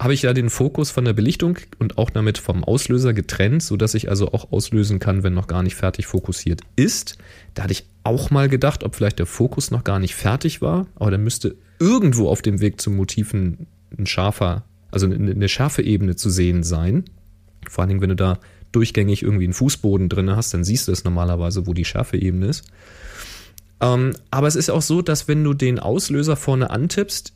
habe ich ja den Fokus von der Belichtung und auch damit vom Auslöser getrennt, sodass ich also auch auslösen kann, wenn noch gar nicht fertig fokussiert ist. Da hatte ich auch mal gedacht, ob vielleicht der Fokus noch gar nicht fertig war, aber da müsste irgendwo auf dem Weg zum Motiven ein scharfer, also eine, eine scharfe Ebene zu sehen sein. Vor allen Dingen, wenn du da durchgängig irgendwie einen Fußboden drin hast, dann siehst du es normalerweise, wo die scharfe Ebene ist. Ähm, aber es ist auch so, dass wenn du den Auslöser vorne antippst,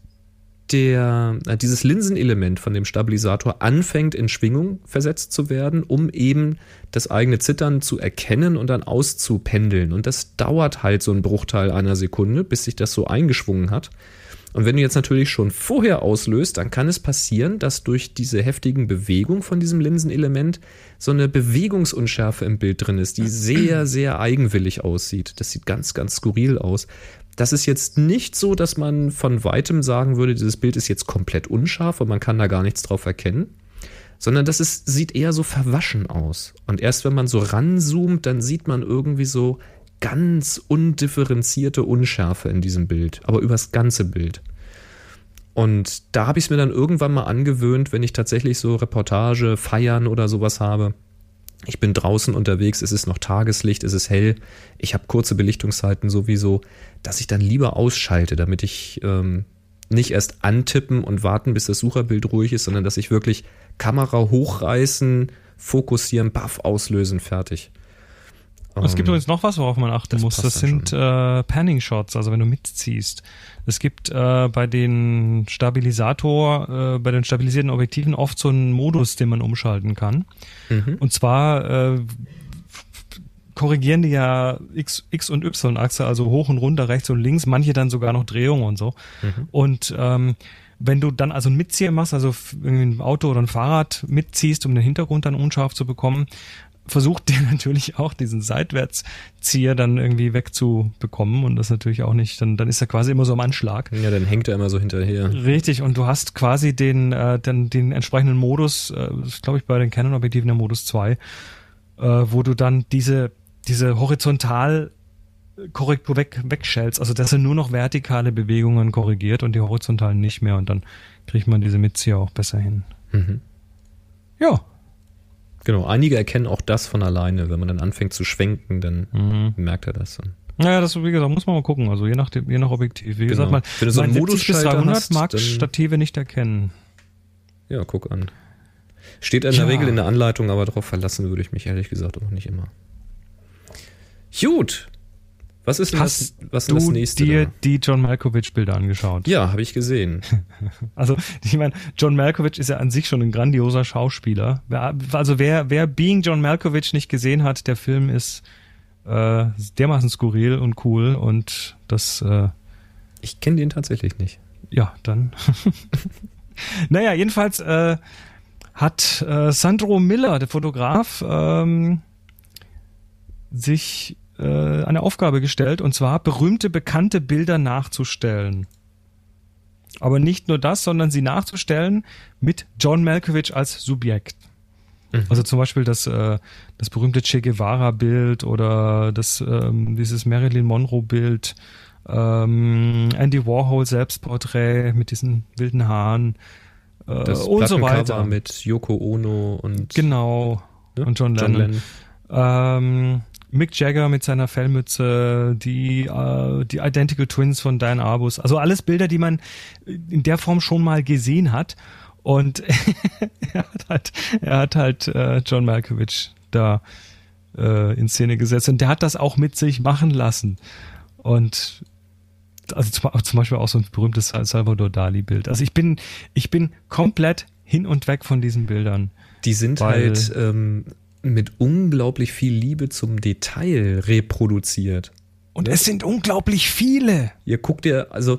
der, äh, dieses Linsenelement von dem Stabilisator anfängt in Schwingung versetzt zu werden, um eben das eigene Zittern zu erkennen und dann auszupendeln. Und das dauert halt so einen Bruchteil einer Sekunde, bis sich das so eingeschwungen hat. Und wenn du jetzt natürlich schon vorher auslöst, dann kann es passieren, dass durch diese heftigen Bewegungen von diesem Linsenelement so eine Bewegungsunschärfe im Bild drin ist, die sehr, sehr eigenwillig aussieht. Das sieht ganz, ganz skurril aus. Das ist jetzt nicht so, dass man von weitem sagen würde, dieses Bild ist jetzt komplett unscharf und man kann da gar nichts drauf erkennen, sondern das ist, sieht eher so verwaschen aus. Und erst wenn man so ranzoomt, dann sieht man irgendwie so ganz undifferenzierte Unschärfe in diesem Bild, aber übers ganze Bild. Und da habe ich es mir dann irgendwann mal angewöhnt, wenn ich tatsächlich so Reportage, Feiern oder sowas habe. Ich bin draußen unterwegs, es ist noch Tageslicht, es ist hell, ich habe kurze Belichtungszeiten sowieso, dass ich dann lieber ausschalte, damit ich ähm, nicht erst antippen und warten, bis das Sucherbild ruhig ist, sondern dass ich wirklich Kamera hochreißen, fokussieren, baff, auslösen, fertig. Es gibt Ähm, übrigens noch was, worauf man achten das muss. Das sind äh, Panning-Shots, also wenn du mitziehst. Es gibt äh, bei den Stabilisator, äh, bei den stabilisierten Objektiven oft so einen Modus, den man umschalten kann. Mhm. Und zwar äh, korrigieren die ja X, X und Y-Achse, also hoch und runter, rechts und links, manche dann sogar noch Drehungen und so. Und ähm, wenn du dann also ein Mitzieher machst, also ein Auto oder ein Fahrrad mitziehst, um den Hintergrund dann unscharf zu bekommen, versucht der natürlich auch diesen Seitwärtszieher dann irgendwie wegzubekommen und das natürlich auch nicht, dann, dann ist er quasi immer so am Anschlag. Ja, dann hängt er immer so hinterher. Richtig, und du hast quasi den, äh, den, den entsprechenden Modus, äh, glaube ich bei den Canon-Objektiven der Modus 2, äh, wo du dann diese, diese horizontal Korrektur weg, wegschältst, also dass er nur noch vertikale Bewegungen korrigiert und die horizontalen nicht mehr und dann kriegt man diese Mitzieher auch besser hin. Mhm. Ja. Genau, einige erkennen auch das von alleine. Wenn man dann anfängt zu schwenken, dann Mhm. merkt er das dann. Naja, das, wie gesagt, muss man mal gucken, also je nach, dem, je nach Objektiv. Wie Genau. gesagt, man, Wenn du so einen 70 bis Modusschalter 300 hast, mag Stative nicht erkennen. Ja, guck an. Steht in Ja. der Regel in der Anleitung, aber darauf verlassen würde ich mich ehrlich gesagt auch nicht immer. Gut. Was ist denn Hast das, was ist denn das du nächste? dir da? die John Malkovich-Bilder angeschaut? Ja, habe ich gesehen. Also, ich meine, John Malkovich ist ja an sich schon ein grandioser Schauspieler. Also wer, wer Being John Malkovich nicht gesehen hat, der Film ist äh, dermaßen skurril und cool und das, äh, Ich kenne den tatsächlich nicht. ja, dann. naja, jedenfalls äh, hat äh, Sandro Miller, der Fotograf, ähm, sich äh, eine Aufgabe gestellt, und zwar berühmte, bekannte Bilder nachzustellen. Aber nicht nur das, sondern sie nachzustellen mit John Malkovich als Subjekt. Also zum Beispiel das, äh, das berühmte Che Guevara-Bild oder das, ähm, dieses Marilyn Monroe-Bild, ähm, Andy Warhol Selbstporträt mit diesen wilden Haaren äh, Das und so weiter. mit Yoko Ono und Genau. ne? Und John Lennon. Ähm, Mick Jagger mit seiner Fellmütze, die, äh, die Identical Twins von Diane Arbus. Also alles Bilder, die man in der Form schon mal gesehen hat. Und er hat halt, er hat halt äh, John Malkovich da äh, in Szene gesetzt. Und der hat das auch mit sich machen lassen. Und also zum, Beispiel auch so ein berühmtes Salvador Dali-Bild. Also ich bin, ich bin komplett hin und weg von diesen Bildern. Die sind halt ähm, mit unglaublich viel Liebe zum Detail reproduziert. Und es sind unglaublich viele. Ihr guckt dir, also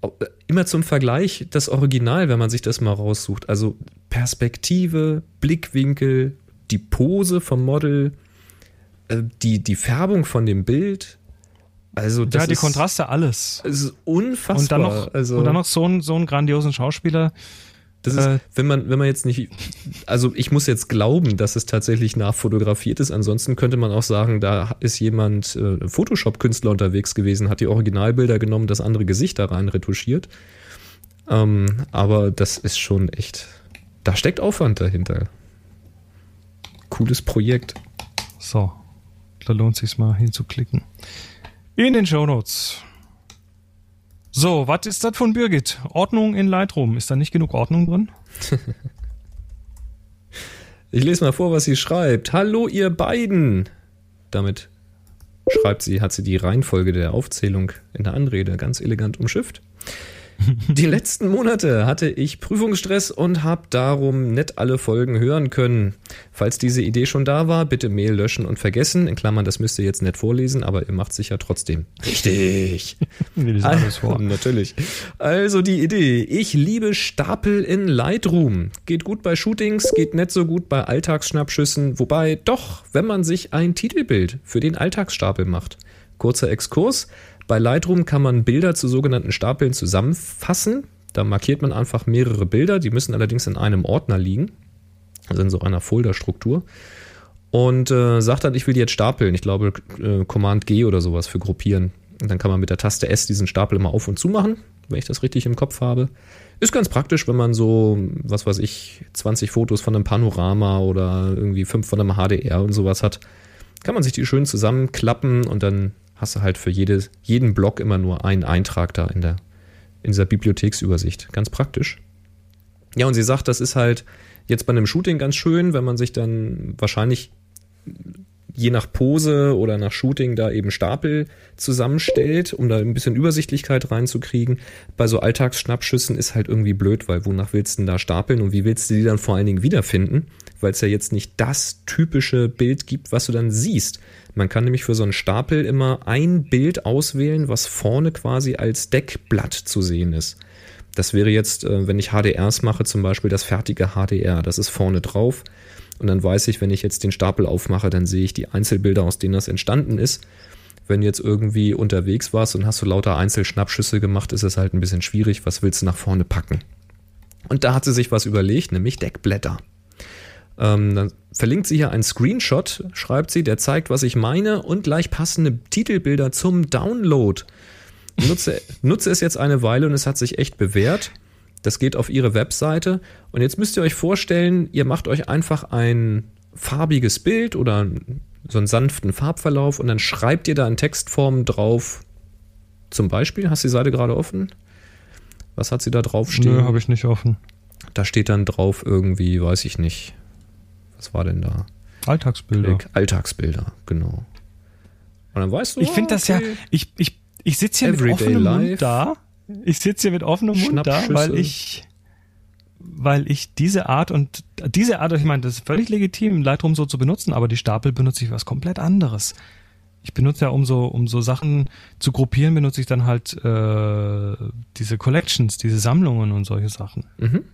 au- immer zum Vergleich das Original, wenn man sich das mal raussucht. Also Perspektive, Blickwinkel, die Pose vom Model, äh, die, die Färbung von dem Bild. Also das ja, die ist, Kontraste, alles. das ist unfassbar. Und dann noch, also, und dann noch so, einen, so einen grandiosen Schauspieler. Das ist, Äh, wenn man, wenn man jetzt nicht, also ich muss jetzt glauben, dass es tatsächlich nachfotografiert ist. Ansonsten könnte man auch sagen, da ist jemand, äh, Photoshop-Künstler unterwegs gewesen, hat die Originalbilder genommen, das andere Gesicht da rein retuschiert. Ähm, aber das ist schon echt, da steckt Aufwand dahinter. Cooles Projekt. So, da lohnt sich's mal hinzuklicken. In den Shownotes. So, was ist das von Birgit? Ordnung in Lightroom. Ist da nicht genug Ordnung drin? Ich lese mal vor, was sie schreibt. Hallo, ihr beiden. Damit schreibt sie, hat sie die Reihenfolge der Aufzählung in der Anrede ganz elegant umschifft. Die letzten Monate hatte ich Prüfungsstress und habe darum nicht alle Folgen hören können. Falls diese Idee schon da war, bitte Mail löschen und vergessen. In Klammern, das müsst ihr jetzt nicht vorlesen, aber ihr macht sicher trotzdem. Richtig. Wir lesen alles vor. Natürlich. Also die Idee. Ich liebe Stapel in Lightroom. Geht gut bei Shootings, geht nicht so gut bei Alltagsschnappschüssen. Wobei doch, wenn man sich ein Titelbild für den Alltagsstapel macht. Kurzer Exkurs. Bei Lightroom kann man Bilder zu sogenannten Stapeln zusammenfassen. Da markiert man einfach mehrere Bilder. Die müssen allerdings in einem Ordner liegen. Also in so einer Folderstruktur. Und äh, sagt dann, ich will die jetzt stapeln. Ich glaube, äh, Command G oder sowas für gruppieren. Und dann kann man mit der Taste S diesen Stapel immer auf und zu machen, wenn ich das richtig im Kopf habe. Ist ganz praktisch, wenn man so, was weiß ich, 20 Fotos von einem Panorama oder irgendwie fünf von einem HDR und sowas hat. Kann man sich die schön zusammenklappen und dann hast du halt für jede, jeden Block immer nur einen Eintrag da in, der, in dieser Bibliotheksübersicht. Ganz praktisch. Ja, und sie sagt, das ist halt jetzt bei einem Shooting ganz schön, wenn man sich dann wahrscheinlich je nach Pose oder nach Shooting da eben Stapel zusammenstellt, um da ein bisschen Übersichtlichkeit reinzukriegen. Bei so Alltagsschnappschüssen ist halt irgendwie blöd, weil wonach willst du denn da stapeln und wie willst du die dann vor allen Dingen wiederfinden? Weil es ja jetzt nicht das typische Bild gibt, was du dann siehst. Man kann nämlich für so einen Stapel immer ein Bild auswählen, was vorne quasi als Deckblatt zu sehen ist. Das wäre jetzt, äh, wenn ich HDRs mache, zum Beispiel das fertige HDR. Das ist vorne drauf. Und dann weiß ich, wenn ich jetzt den Stapel aufmache, dann sehe ich die Einzelbilder, aus denen das entstanden ist. Wenn du jetzt irgendwie unterwegs warst und hast du lauter Einzelschnappschüsse gemacht, ist es halt ein bisschen schwierig. Was willst du nach vorne packen? Und da hat sie sich was überlegt, nämlich Deckblätter. Ähm, dann verlinkt sie hier einen Screenshot, schreibt sie, der zeigt, was ich meine und gleich passende Titelbilder zum Download. Nutze, nutze es jetzt eine Weile und es hat sich echt bewährt. Das geht auf ihre Webseite. Und jetzt müsst ihr euch vorstellen, ihr macht euch einfach ein farbiges Bild oder so einen sanften Farbverlauf und dann schreibt ihr da in Textform drauf. Zum Beispiel, hast du die Seite gerade offen? Was hat sie da drauf stehen? Nö, habe ich nicht offen. Da steht dann drauf irgendwie, weiß ich nicht. Was war denn da? Alltagsbilder. Klick, Alltagsbilder, genau. Und dann weißt du, Ich finde das ja, okay. ich, ich, ich sitze hier mit Everyday offenem life. Mund da. Ich sitze hier mit offenem Mund da, weil ich, weil ich diese Art und diese Art, ich meine, das ist völlig legitim, Lightroom so zu benutzen, aber die Stapel benutze ich für was komplett anderes. Ich benutze ja, um so, um so Sachen zu gruppieren, benutze ich dann halt äh, diese Collections, diese Sammlungen und solche Sachen. Mhm.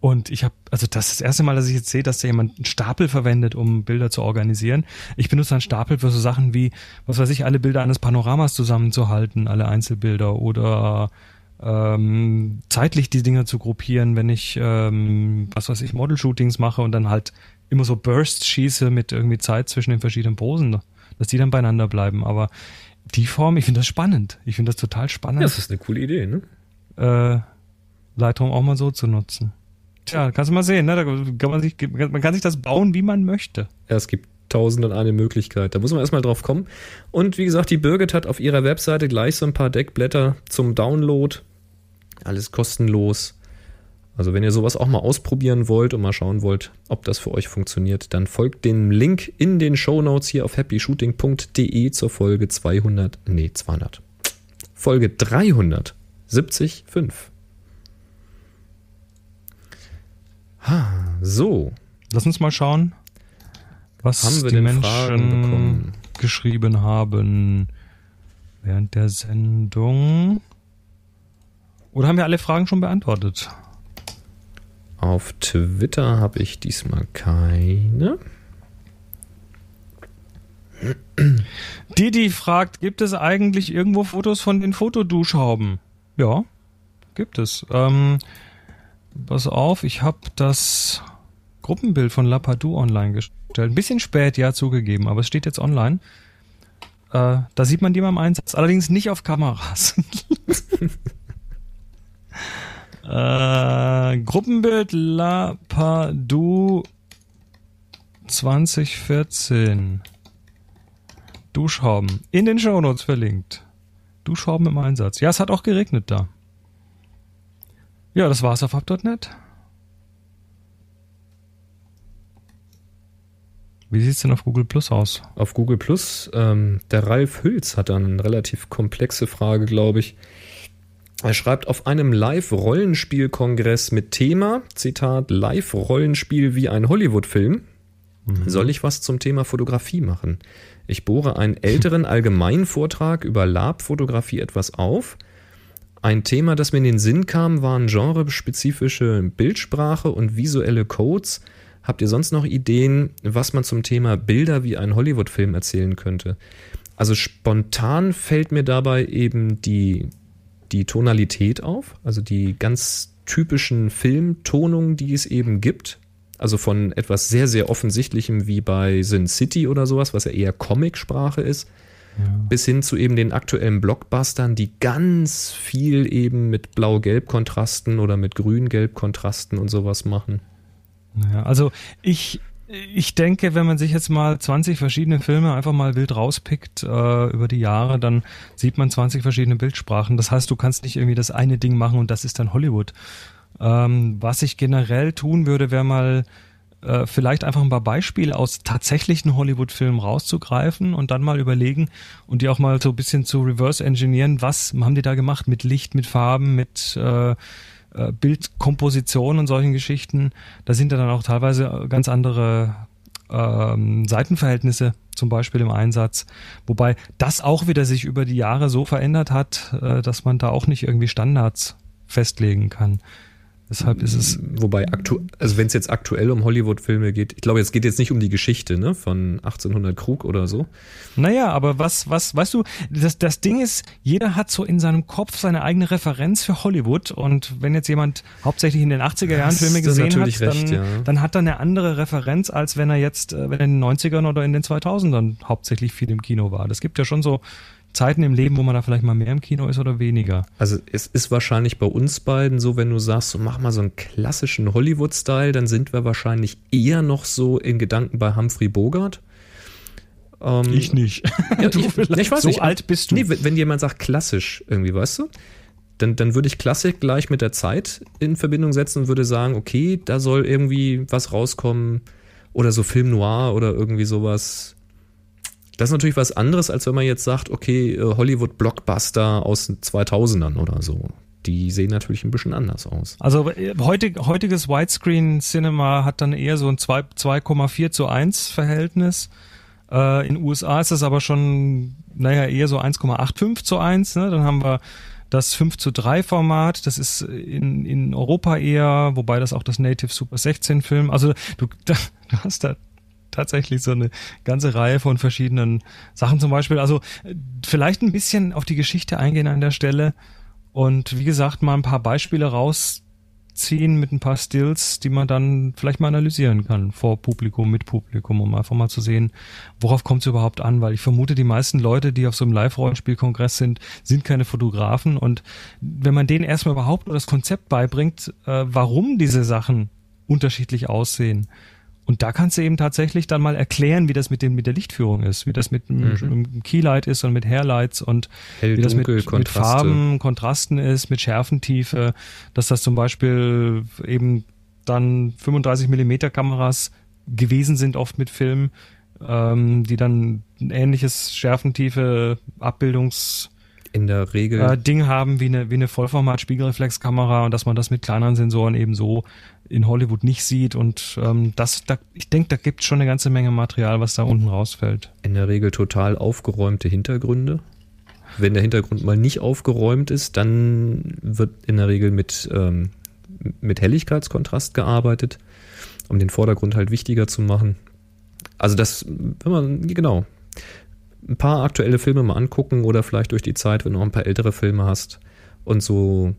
Und ich habe, also das ist das erste Mal, dass ich jetzt sehe, dass da jemand einen Stapel verwendet, um Bilder zu organisieren. Ich benutze einen Stapel für so Sachen wie, was weiß ich, alle Bilder eines Panoramas zusammenzuhalten, alle Einzelbilder oder ähm, zeitlich die Dinger zu gruppieren, wenn ich, ähm, was weiß ich, Model-Shootings mache und dann halt immer so Bursts schieße mit irgendwie Zeit zwischen den verschiedenen Posen, dass die dann beieinander bleiben. Aber die Form, ich finde das spannend. Ich finde das total spannend Ja, das ist eine coole Idee, ne? äh, Lightroom auch mal so zu nutzen. Tja, kannst du mal sehen, ne? Da kann man, sich, man kann sich das bauen, wie man möchte. Ja, es gibt tausend und eine Möglichkeit. Da muss man erstmal drauf kommen. Und wie gesagt, die Birgit hat auf ihrer Webseite gleich so ein paar Deckblätter zum Download. Alles kostenlos. Also wenn ihr sowas auch mal ausprobieren wollt und mal schauen wollt, ob das für euch funktioniert, dann folgt dem Link in den Show Notes hier auf happyshooting.de zur Folge 200, nee 200, Folge 375. Ha, so, Lass uns mal schauen, was Haben wir die Menschen geschrieben haben während der Sendung. Oder haben wir alle Fragen schon beantwortet? Auf Twitter habe ich diesmal keine. Didi fragt, gibt es eigentlich irgendwo Fotos von den Fotoduschhauben? Ja, gibt es. Ähm, pass auf, ich habe das Gruppenbild von Lapadou online gestellt. Ein bisschen spät, ja, zugegeben, aber es steht jetzt online. Äh, da sieht man die mal im Einsatz. Allerdings nicht auf Kameras. äh, Gruppenbild Lapadou 2014. Duschhauben. In den Shownotes verlinkt. Duschhauben im Einsatz. Ja, es hat auch geregnet da. Ja, das war's auf hub.net. Wie sieht's denn auf Google Plus aus? Auf Google Plus, ähm, der Ralf Hülz hat dann eine relativ komplexe Frage, glaube ich. Er schreibt auf einem Live-Rollenspiel-Kongress mit Thema, Zitat, Live-Rollenspiel wie ein Hollywood-Film, soll ich was zum Thema Fotografie machen. Ich bohre einen älteren Allgemeinvortrag über Lab-Fotografie etwas auf. Ein Thema, das mir in den Sinn kam, waren genrespezifische Bildsprache und visuelle Codes. Habt ihr sonst noch Ideen, was man zum Thema Bilder wie ein Hollywood-Film erzählen könnte? Also spontan fällt mir dabei eben die, die Tonalität auf, also die ganz typischen Filmtonungen, die es eben gibt. Also von etwas sehr, sehr offensichtlichem wie bei Sin City oder sowas, was ja eher Comicsprache ist, bis hin zu eben den aktuellen Blockbustern, die ganz viel eben mit Blau-Gelb-Kontrasten oder mit Grün-Gelb-Kontrasten und sowas machen. Naja, also ich, ich denke, wenn man sich jetzt mal 20 verschiedene Filme einfach mal wild rauspickt äh, über die Jahre, dann sieht man 20 verschiedene Bildsprachen. Das heißt, du kannst nicht irgendwie das eine Ding machen und das ist dann Hollywood. Ähm, was ich generell tun würde, wäre mal äh, vielleicht einfach ein paar Beispiele aus tatsächlichen Hollywood-Filmen rauszugreifen und dann mal überlegen und die auch mal so ein bisschen zu reverse engineeren. Was haben die da gemacht mit Licht, mit Farben, mit äh, äh, Bildkomposition und solchen Geschichten? Da sind ja dann auch teilweise ganz andere ähm, Seitenverhältnisse zum Beispiel im Einsatz. Wobei das auch wieder sich über die Jahre so verändert hat, äh, dass man da auch nicht irgendwie Standards festlegen kann. Deshalb ist es. Wobei, aktu also wenn es jetzt aktuell um Hollywood-Filme geht, ich glaube, es geht jetzt nicht um die Geschichte, ne, von 1800 Krug oder so. Naja, aber was, was, weißt du, das, das Ding ist, jeder hat so in seinem Kopf seine eigene Referenz für Hollywood und wenn jetzt jemand hauptsächlich in den 80er Jahren Filme gesehen hat, recht, dann, ja. dann hat er eine andere Referenz, als wenn er jetzt, äh, wenn er in den 90ern oder in den 2000ern hauptsächlich viel im Kino war. Das gibt ja schon so Zeiten im Leben, wo man da vielleicht mal mehr im Kino ist oder weniger. Also es ist wahrscheinlich bei uns beiden so, wenn du sagst, so mach mal so einen klassischen Hollywood-Style, dann sind wir wahrscheinlich eher noch so in Gedanken bei Humphrey Bogart. Ähm, Ich nicht. Ja, Du ich, vielleicht. ich weiß so nicht. alt bist du. Nee, wenn wenn jemand sagt klassisch irgendwie, weißt du? Dann, dann würde ich Klassik gleich mit der Zeit in Verbindung setzen und würde sagen, okay, da soll irgendwie was rauskommen oder so Film Noir oder irgendwie sowas. Das ist natürlich was anderes, als wenn man jetzt sagt, okay, äh, Hollywood-Blockbuster aus den 2000ern oder so. Die sehen natürlich ein bisschen anders aus. Also äh, heutig, heutiges Widescreen-Cinema hat dann eher so ein 2 2,4 zu 1 Verhältnis. Äh, in USA ist das aber schon, naja, eher so 1,85 zu 1. Ne? Dann haben wir das 5 zu 3 Format, das ist in, in Europa eher, wobei das auch das Native Super 16 Film, also du, da, du hast da tatsächlich so eine ganze Reihe von verschiedenen Sachen zum Beispiel. Also äh, vielleicht ein bisschen auf die Geschichte eingehen an der Stelle und wie gesagt mal ein paar Beispiele rausziehen mit ein paar Stills, die man dann vielleicht mal analysieren kann vor Publikum, mit Publikum, um einfach mal zu sehen, worauf kommt es überhaupt an, weil ich vermute, die meisten Leute, die auf so einem Live-Rollenspielkongress sind, sind keine Fotografen und wenn man denen erstmal überhaupt nur das Konzept beibringt, äh, warum diese Sachen unterschiedlich aussehen, und da kannst du eben tatsächlich dann mal erklären, wie das mit dem mit der Lichtführung ist, wie das mit dem dem Keylight ist und mit Hairlights und Hell, wie das mit, dunkel, mit. Farben, Kontrasten ist, mit Schärfentiefe, dass das zum Beispiel eben dann 35 Millimeter Kameras gewesen sind, oft mit Film, ähm, die dann ein ähnliches Schärfentiefe, Abbildungs In der Regel. äh, Ding haben wie eine, wie eine Vollformat-Spiegelreflexkamera und dass man das mit kleineren Sensoren eben so in Hollywood nicht sieht. Und ähm, das, da, ich denke, da gibt es schon eine ganze Menge Material, was da unten rausfällt. in der Regel total aufgeräumte Hintergründe. Wenn der Hintergrund mal nicht aufgeräumt ist, dann wird in der Regel mit, ähm, mit Helligkeitskontrast gearbeitet, um den Vordergrund halt wichtiger zu machen. Also das, wenn man, genau, ein paar aktuelle Filme mal angucken oder vielleicht durch die Zeit, wenn du noch ein paar ältere Filme hast und so,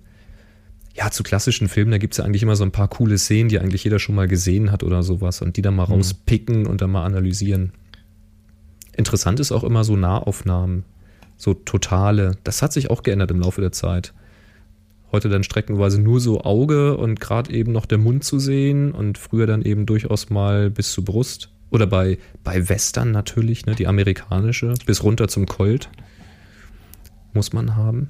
ja, zu klassischen Filmen, da gibt es ja eigentlich immer so ein paar coole Szenen, die eigentlich jeder schon mal gesehen hat oder sowas und die dann mal rauspicken und dann mal analysieren. Interessant ist auch immer so Nahaufnahmen, so totale. Das hat sich auch geändert im Laufe der Zeit. Heute dann streckenweise nur so Auge und gerade eben noch der Mund zu sehen und früher dann eben durchaus mal bis zur Brust. Oder bei, bei Western natürlich, ne, die amerikanische, bis runter zum Colt. Muss man haben.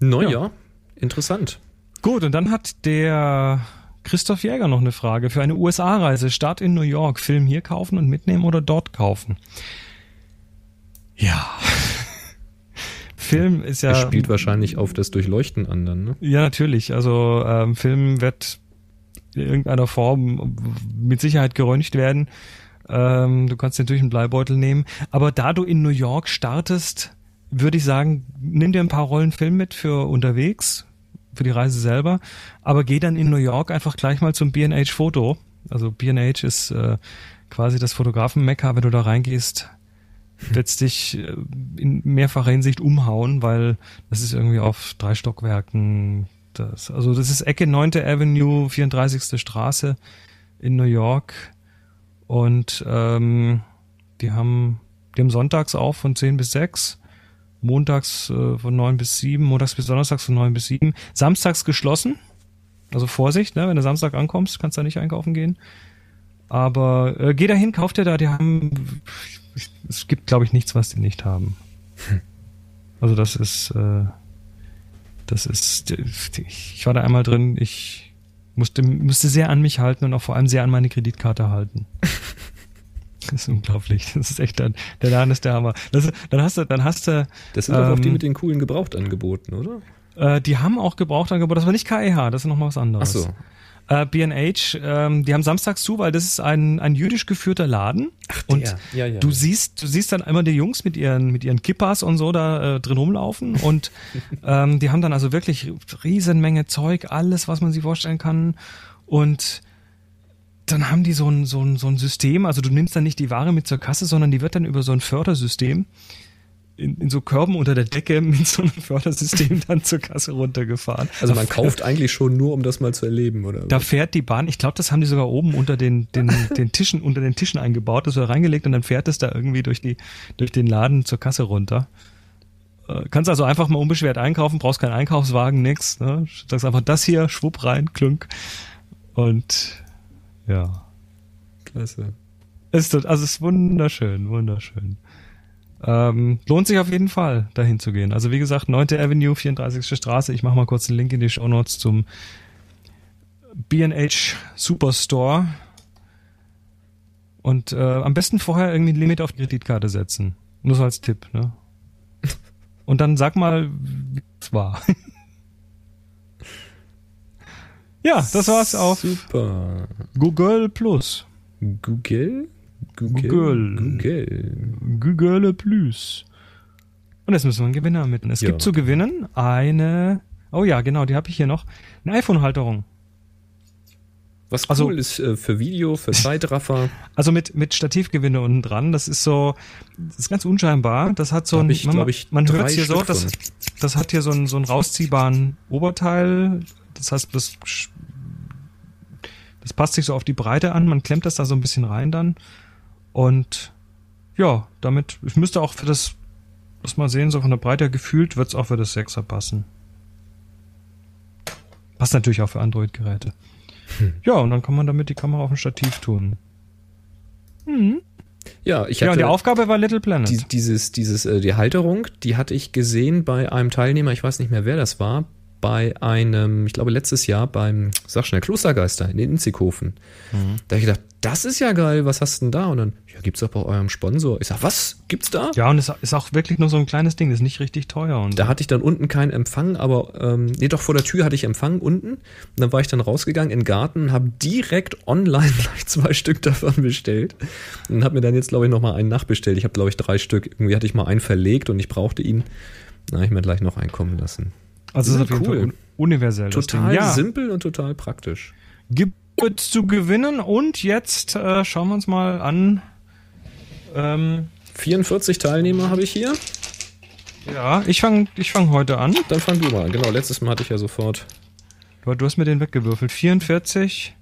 Naja, Ja. interessant. Gut, und dann hat der Christoph Jäger noch eine Frage. Für eine USA-Reise, Start in New York, Film hier kaufen und mitnehmen oder dort kaufen? Ja. Film ist ja. Er spielt wahrscheinlich auf das Durchleuchten an dann, ne? Ja, natürlich. Also ähm, Film wird in irgendeiner Form mit Sicherheit geröntgt werden. Ähm, du kannst natürlich einen Bleibeutel nehmen. Aber da du in New York startest, würde ich sagen, nimm dir ein paar Rollen Film mit für unterwegs, für die Reise selber. Aber geh dann in New York einfach gleich mal zum B&H Foto. Also B&H ist äh, quasi das Fotografen-Mekka. Wenn du da reingehst, wird's dich äh, in mehrfacher Hinsicht umhauen, weil das ist irgendwie auf drei Stockwerken. Das, also das ist Ecke 9. Avenue, 34. Straße in New York. Und ähm, die haben, haben sonntags auf von 10 bis 6, montags äh, von 9 bis 7, montags bis donnerstags von 9 bis 7, samstags geschlossen. Also Vorsicht, ne? wenn du Samstag ankommst, kannst du da nicht einkaufen gehen. Aber äh, geh dahin, kauf dir da, die haben, es gibt glaube ich nichts, was die nicht haben. Also das ist, äh, das ist, ich war da einmal drin, ich musste, musste sehr an mich halten und auch vor allem sehr an meine Kreditkarte halten. Das ist unglaublich. Das ist echt, der, der Laden ist der Hammer. Das, dann hast du, dann hast du, Das sind doch auch die Ähm, mit den coolen Gebrauchtangeboten, oder? äh, die haben auch Gebrauchtangebot, das war nicht KEH, das ist nochmal was Ach anderes. so. Äh, B&H, ähm, die haben samstags zu, weil das ist ein, ein jüdisch geführter Laden. Ach, und Ja, ja. du siehst, du siehst dann immer die Jungs mit ihren, mit ihren Kippas und so da äh, drin rumlaufen und ähm, die haben dann also wirklich Riesenmenge Zeug, alles, was man sich vorstellen kann und dann haben die so ein, so ein, so ein System, also du nimmst dann nicht die Ware mit zur Kasse, sondern die wird dann über so ein Fördersystem in, in so Körben unter der Decke mit so einem Fördersystem dann zur Kasse runtergefahren. Also man kauft eigentlich schon nur, um das mal zu erleben, oder? Da fährt die Bahn, ich glaube, das haben die sogar oben unter den, den, den Tischen, unter den Tischen eingebaut, das wird reingelegt und dann fährt es da irgendwie durch die, durch den Laden zur Kasse runter. Äh, Kannst also einfach mal unbeschwert einkaufen, brauchst keinen Einkaufswagen, nix. Ne? Sagst einfach das hier, schwupp rein, klunk. Und ja. Klasse. Ist, also es ist wunderschön, wunderschön. Ähm, lohnt sich auf jeden Fall, dahin zu gehen. Also wie gesagt, 9. Avenue, 34. Straße. Ich mache mal kurz den Link in die Show Notes zum B&H Superstore. Und äh, am besten vorher irgendwie ein Limit auf die Kreditkarte setzen. Nur so als Tipp, ne? Und dann sag mal, wie es war. Ja, das war's auf Super. Google Plus. Google? Google. Google. Google Plus. Und jetzt müssen wir einen Gewinner ermitteln. Es Ja. gibt zu gewinnen eine, oh ja, genau, die habe ich hier noch, eine iPhone-Halterung. Was cool Also- ist äh, für Video, für Zeitraffer. Also mit, mit Stativgewinde unten dran. Das ist so, das ist ganz unscheinbar. Das hat so ein, ich, man, man hört hier so, Stück das, von. das hat hier so einen, so einen rausziehbaren Oberteil. Das heißt, das, das passt sich so auf die Breite an. Man klemmt das da so ein bisschen rein dann. Und ja, damit, ich müsste auch für das, das mal sehen, so von der Breite gefühlt, wird's auch für das 6er passen. Passt natürlich auch für Android-Geräte. Hm. Ja, und dann kann man damit die Kamera auf ein Stativ tun. Ja, ich Ja, und hatte die Aufgabe war Little Planet. die, dieses, dieses, äh, die Halterung, die hatte ich gesehen bei einem Teilnehmer, ich weiß nicht mehr, wer das war, bei einem, ich glaube letztes Jahr beim, sag schnell, Klostergeister in Inzighofen. Mhm. Da habe ich gedacht, das ist ja geil, was hast du denn da? Und dann, ja, gibt's doch bei eurem Sponsor. Ich sag, was? Gibt's da? ja, und es ist auch wirklich nur so ein kleines Ding, das ist nicht richtig teuer. Und Da hatte ich dann unten keinen Empfang, aber ähm, nee, doch vor der Tür hatte ich Empfang unten. Und dann war ich dann rausgegangen in den Garten, habe direkt online gleich zwei Stück davon bestellt und habe mir dann jetzt glaube ich noch mal einen nachbestellt. Ich habe glaube ich drei Stück. Irgendwie hatte ich mal einen verlegt und ich brauchte ihn. Habe ich mir gleich noch einen kommen lassen. Also ist auf jeden cool. Fall un universell. Total ja, simpel und total praktisch. gibt es zu gewinnen und jetzt äh, schauen wir uns mal an. Ähm, 44 Teilnehmer habe ich hier. ja, ich fange ich fang heute an. Dann fang du mal an. Genau, letztes Mal hatte ich ja sofort. Du, du hast mir den weggewürfelt. 44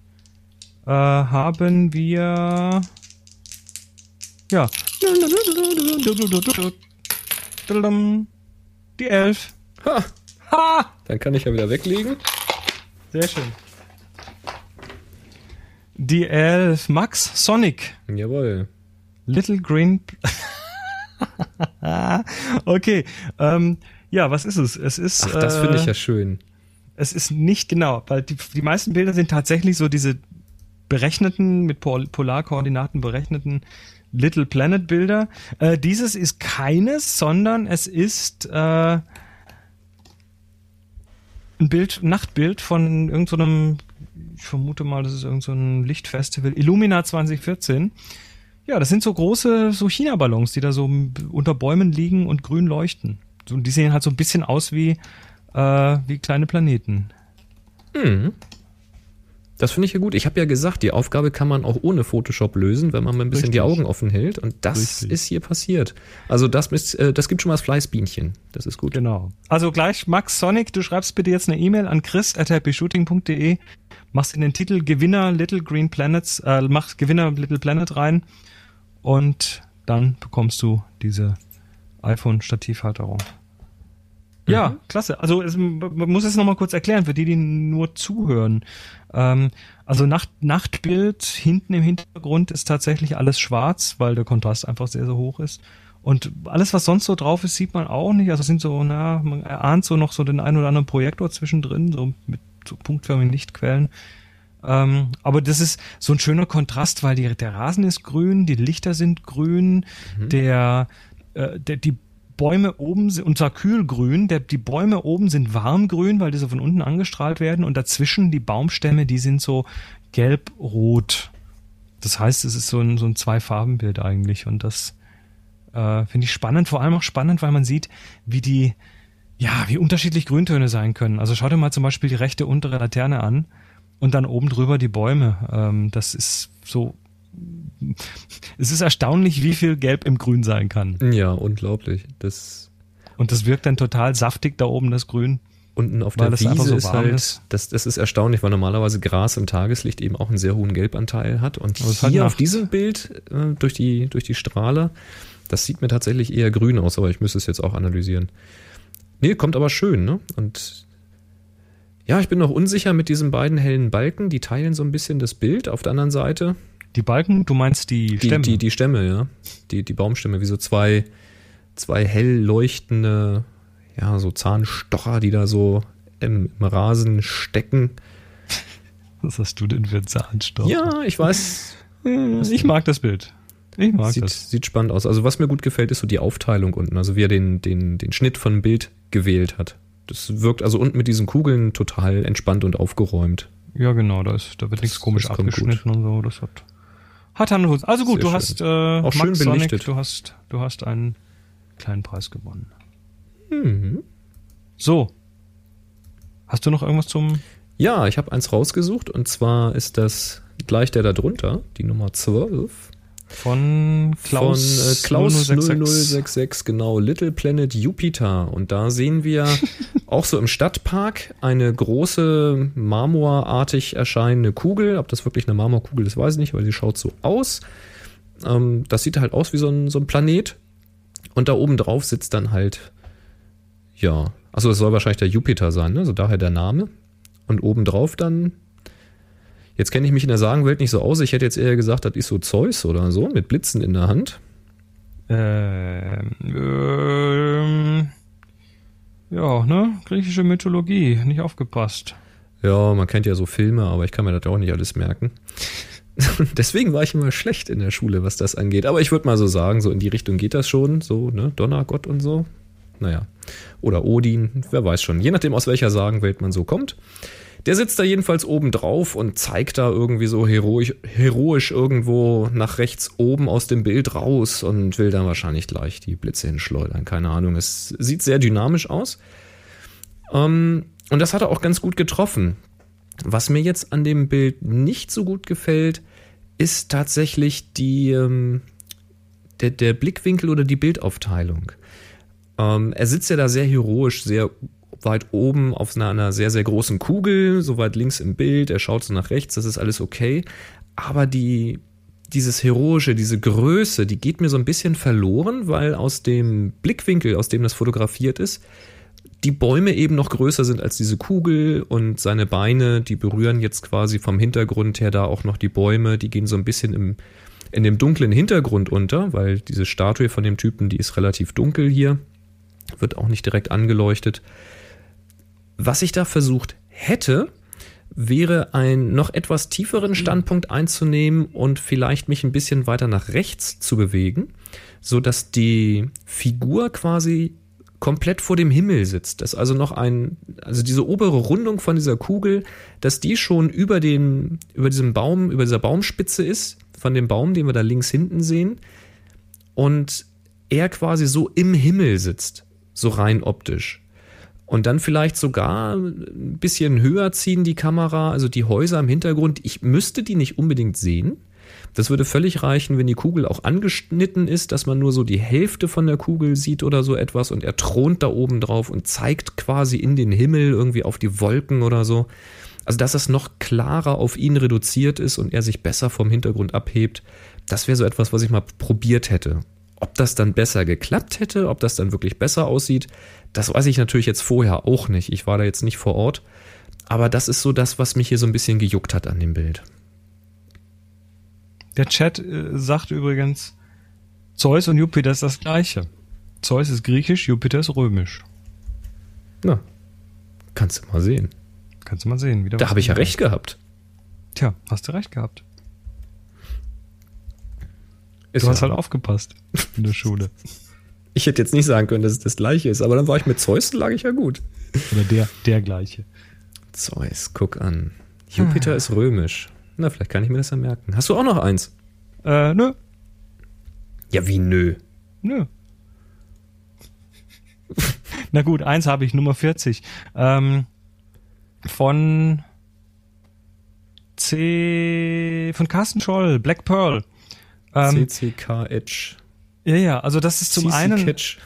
äh, haben wir. Ja. Die 11. Ha! Dann kann ich ja wieder weglegen. Sehr schön. Die 11. Max Sonic. Jawohl. Little Green. okay. Ähm, ja, was ist es? Es ist. Ach, das finde ich äh, ja schön. Es ist nicht genau, weil die, die meisten Bilder sind tatsächlich so diese berechneten, mit Pol Polarkoordinaten berechneten Little Planet Bilder. Äh, dieses ist keines, sondern es ist äh, ein Bild, Nachtbild von irgendeinem, ich vermute mal, das ist irgendein so Lichtfestival, Illumina 2014. Ja, das sind so große, so China-Ballons, die da so unter Bäumen liegen und grün leuchten. Und die sehen halt so ein bisschen aus wie, äh, wie kleine Planeten. Mhm. Das finde ich ja gut. Ich habe ja gesagt, die Aufgabe kann man auch ohne Photoshop lösen, wenn man mal ein bisschen die Richtig. Augen offen hält. Und das Richtig. ist hier passiert. Also das, ist, äh, das gibt schon mal das Fleißbienchen. Das ist gut. Genau. Also gleich, Max Sonic, du schreibst bitte jetzt eine E-Mail an chris at happyshooting.de, machst in den Titel Gewinner Little Green Planets, äh, machst Gewinner Little Planet rein und dann bekommst du diese iPhone-Stativhalterung. Ja, klasse. Also es, man muss es nochmal kurz erklären, für die, die nur zuhören. Ähm, also Nacht, Nachtbild, hinten im Hintergrund ist tatsächlich alles schwarz, weil der Kontrast einfach sehr, sehr hoch ist. Und alles, was sonst so drauf ist, sieht man auch nicht. Also sind so, na, man erahnt so noch so den einen oder anderen Projektor zwischendrin, so mit so punktförmigen Lichtquellen. Ähm, aber das ist so ein schöner Kontrast, weil die, der Rasen ist grün, die Lichter sind grün, der, äh, der, die Bäume oben sind, zwar kühlgrün, der, die Bäume oben sind warmgrün, weil die so von unten angestrahlt werden und dazwischen die Baumstämme, die sind so gelb-rot. Das heißt, es ist so ein, so ein Zwei-Farben-Bild eigentlich und das äh, finde ich spannend, vor allem auch spannend, weil man sieht, wie die, ja, wie unterschiedlich Grüntöne sein können. Also schau dir mal zum Beispiel die rechte untere Laterne an und dann oben drüber die Bäume. Ähm, das ist so es ist erstaunlich, wie viel Gelb im Grün sein kann. Ja, unglaublich. Das und das wirkt dann total saftig da oben, das Grün. Unten auf der Wiese so ist halt, ist. Das, das ist erstaunlich, weil normalerweise Gras im Tageslicht eben auch einen sehr hohen Gelbanteil hat. Und hier halt auf diesem Bild äh, durch, die, durch die Strahle, das sieht mir tatsächlich eher grün aus, aber ich müsste es jetzt auch analysieren. Nee, kommt aber schön, ne? Und ja, ich bin noch unsicher mit diesen beiden hellen Balken, die teilen so ein bisschen das Bild. Auf der anderen Seite die Balken, du meinst die Stämme? Die, die, die Stämme, ja. Die, die Baumstämme, wie so zwei, zwei hell leuchtende, ja, so Zahnstocher, die da so im, im Rasen stecken. Was hast du denn für Zahnstocher? Ja, ich weiß. Ich mag das Bild. Ich mag sieht, das. Sieht spannend aus. Also was mir gut gefällt, ist so die Aufteilung unten. Also wie er den, den, den Schnitt von Bild gewählt hat. Das wirkt also unten mit diesen Kugeln total entspannt und aufgeräumt. Ja, genau, da, ist, da wird nichts komisch abgeschnitten und so. Das hat hat Hand und Also gut, Sehr du schön. hast äh, Auch schön Max belichtet. Sonic, du hast, du hast einen kleinen Preis gewonnen. Mhm. So. Hast du noch irgendwas zum. Ja, ich habe eins rausgesucht und zwar ist das gleich der da drunter, die Nummer 12. Von Klaus, Von, äh, Klaus 0066. 0066, genau, Little Planet Jupiter. Und da sehen wir auch so im Stadtpark eine große marmorartig erscheinende Kugel. Ob das wirklich eine Marmorkugel ist, weiß ich nicht, weil sie schaut so aus. Ähm, das sieht halt aus wie so ein, so ein Planet. Und da oben drauf sitzt dann halt, ja, also es soll wahrscheinlich der Jupiter sein, ne? So daher der Name. Und oben drauf dann Jetzt kenne ich mich in der Sagenwelt nicht so aus. Ich hätte jetzt eher gesagt, das ist so Zeus oder so, mit Blitzen in der Hand. Ähm, ähm, ja, ne? Griechische Mythologie, nicht aufgepasst. Ja, man kennt ja so Filme, aber ich kann mir das auch nicht alles merken. Deswegen war ich immer schlecht in der Schule, was das angeht. Aber ich würde mal so sagen, so in die Richtung geht das schon, so, ne? Donnergott und so. Naja. Oder Odin, wer weiß schon. Je nachdem, aus welcher Sagenwelt man so kommt. Der sitzt da jedenfalls oben drauf und zeigt da irgendwie so heroisch, heroisch irgendwo nach rechts oben aus dem Bild raus und will dann wahrscheinlich gleich die Blitze hinschleudern. Keine Ahnung. Es sieht sehr dynamisch aus. Ähm, und das hat er auch ganz gut getroffen. Was mir jetzt an dem Bild nicht so gut gefällt, ist tatsächlich die, ähm, der, der Blickwinkel oder die Bildaufteilung. Ähm, er sitzt ja da sehr heroisch, sehr weit oben auf einer, einer sehr, sehr großen Kugel, so weit links im Bild, er schaut so nach rechts, das ist alles okay. Aber die, dieses Heroische, diese Größe, die geht mir so ein bisschen verloren, weil aus dem Blickwinkel, aus dem das fotografiert ist, die Bäume eben noch größer sind als diese Kugel und seine Beine, die berühren jetzt quasi vom Hintergrund her da auch noch die Bäume, die gehen so ein bisschen im, in dem dunklen Hintergrund unter, weil diese Statue von dem Typen, die ist relativ dunkel hier, wird auch nicht direkt angeleuchtet. Was ich da versucht hätte, wäre ein noch etwas tieferen Standpunkt einzunehmen und vielleicht mich ein bisschen weiter nach rechts zu bewegen, so dass die Figur quasi komplett vor dem Himmel sitzt. Dass also noch ein, also diese obere Rundung von dieser Kugel, dass die schon über den, über diesem Baum, über dieser Baumspitze ist, von dem Baum, den wir da links hinten sehen. Und er quasi so im Himmel sitzt, so rein optisch. Und dann vielleicht sogar ein bisschen höher ziehen die Kamera, also die Häuser im Hintergrund. Ich müsste die nicht unbedingt sehen. Das würde völlig reichen, wenn die Kugel auch angeschnitten ist, dass man nur so die Hälfte von der Kugel sieht oder so etwas und er thront da oben drauf und zeigt quasi in den Himmel irgendwie auf die Wolken oder so. Also, dass es noch klarer auf ihn reduziert ist und er sich besser vom Hintergrund abhebt, das wäre so etwas, was ich mal probiert hätte. Ob das dann besser geklappt hätte, ob das dann wirklich besser aussieht, das weiß ich natürlich jetzt vorher auch nicht. Ich war da jetzt nicht vor Ort. Aber das ist so das, was mich hier so ein bisschen gejuckt hat an dem Bild. Der Chat äh, sagt übrigens, Zeus und Jupiter ist das gleiche. Zeus ist griechisch, Jupiter ist römisch. Na, kannst du mal sehen. Kannst du mal sehen. Wieder da habe ich ja recht gehabt. Tja, hast du recht gehabt. Ist du ja. hast halt aufgepasst in der Schule. Ich hätte jetzt nicht sagen können, dass es das gleiche ist, aber dann war ich mit Zeus, lag ich ja gut. Oder der, der gleiche. Zeus, guck an. Jupiter ist römisch. Na, vielleicht kann ich mir das ja merken. Hast du auch noch eins? Äh, nö, Ja, wie nö. nö. Na gut, eins habe ich, Nummer 40. Ähm, von C, von Carsten Scholl, Black Pearl. Ähm, CCK Edge. ja, ja, also das ist zum CC einen, Catch.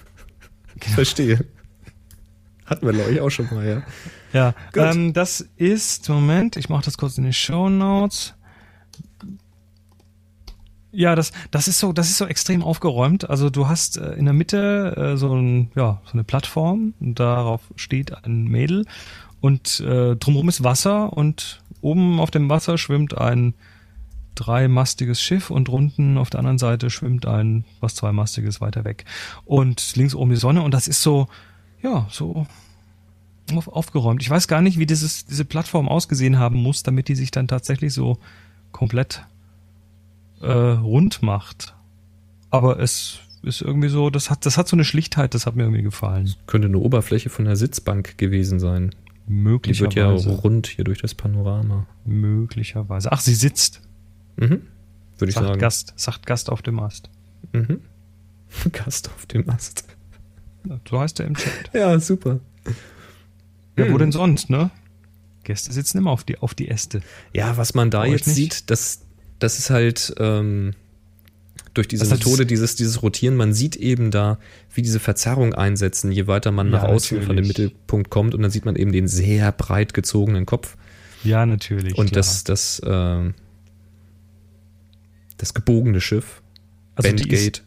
Verstehe. Hatten wir, glaube ich, auch schon mal, ja. Ja, Gut. ähm, das ist, Moment, ich mache das kurz in die Show Notes. Ja, das, das ist so, das ist so extrem aufgeräumt. Also du hast äh, in der Mitte äh, so, ein, ja, so eine Plattform und darauf steht ein Mädel und äh, drumherum ist Wasser und oben auf dem Wasser schwimmt ein dreimastiges Schiff und unten auf der anderen Seite schwimmt ein was zweimastiges weiter weg. Und links oben die Sonne und das ist so, ja, so auf, aufgeräumt. Ich weiß gar nicht, wie dieses, diese Plattform ausgesehen haben muss, damit die sich dann tatsächlich so komplett äh, rund macht. Aber es ist irgendwie so, das hat, das hat so eine Schlichtheit, das hat mir irgendwie gefallen. Könnte eine Oberfläche von einer Sitzbank gewesen sein. Die wird ja Möglicherweise. rund hier durch das Panorama. möglicherweise. Ach, sie sitzt. Mhm. Würde ich Sagt sagen. Gast, sagt Gast auf dem Ast. Mhm. Gast auf dem Ast. Ja, So heißt er im Chat. Ja, super. Ja, Hm. wo denn sonst, ne? Gäste sitzen immer auf die, auf die Äste. Ja, was man da Bei euch jetzt sieht, das, das ist halt ähm, durch diese Das Methode, dieses, dieses Rotieren, man sieht eben da, wie diese Verzerrung einsetzen, je weiter man nach Ja, außen von dem natürlich. Mittelpunkt kommt und dann sieht man eben den sehr breit gezogenen Kopf Ja, natürlich. und klar. das, das, ähm, das gebogene Schiff, Also die Bendgate.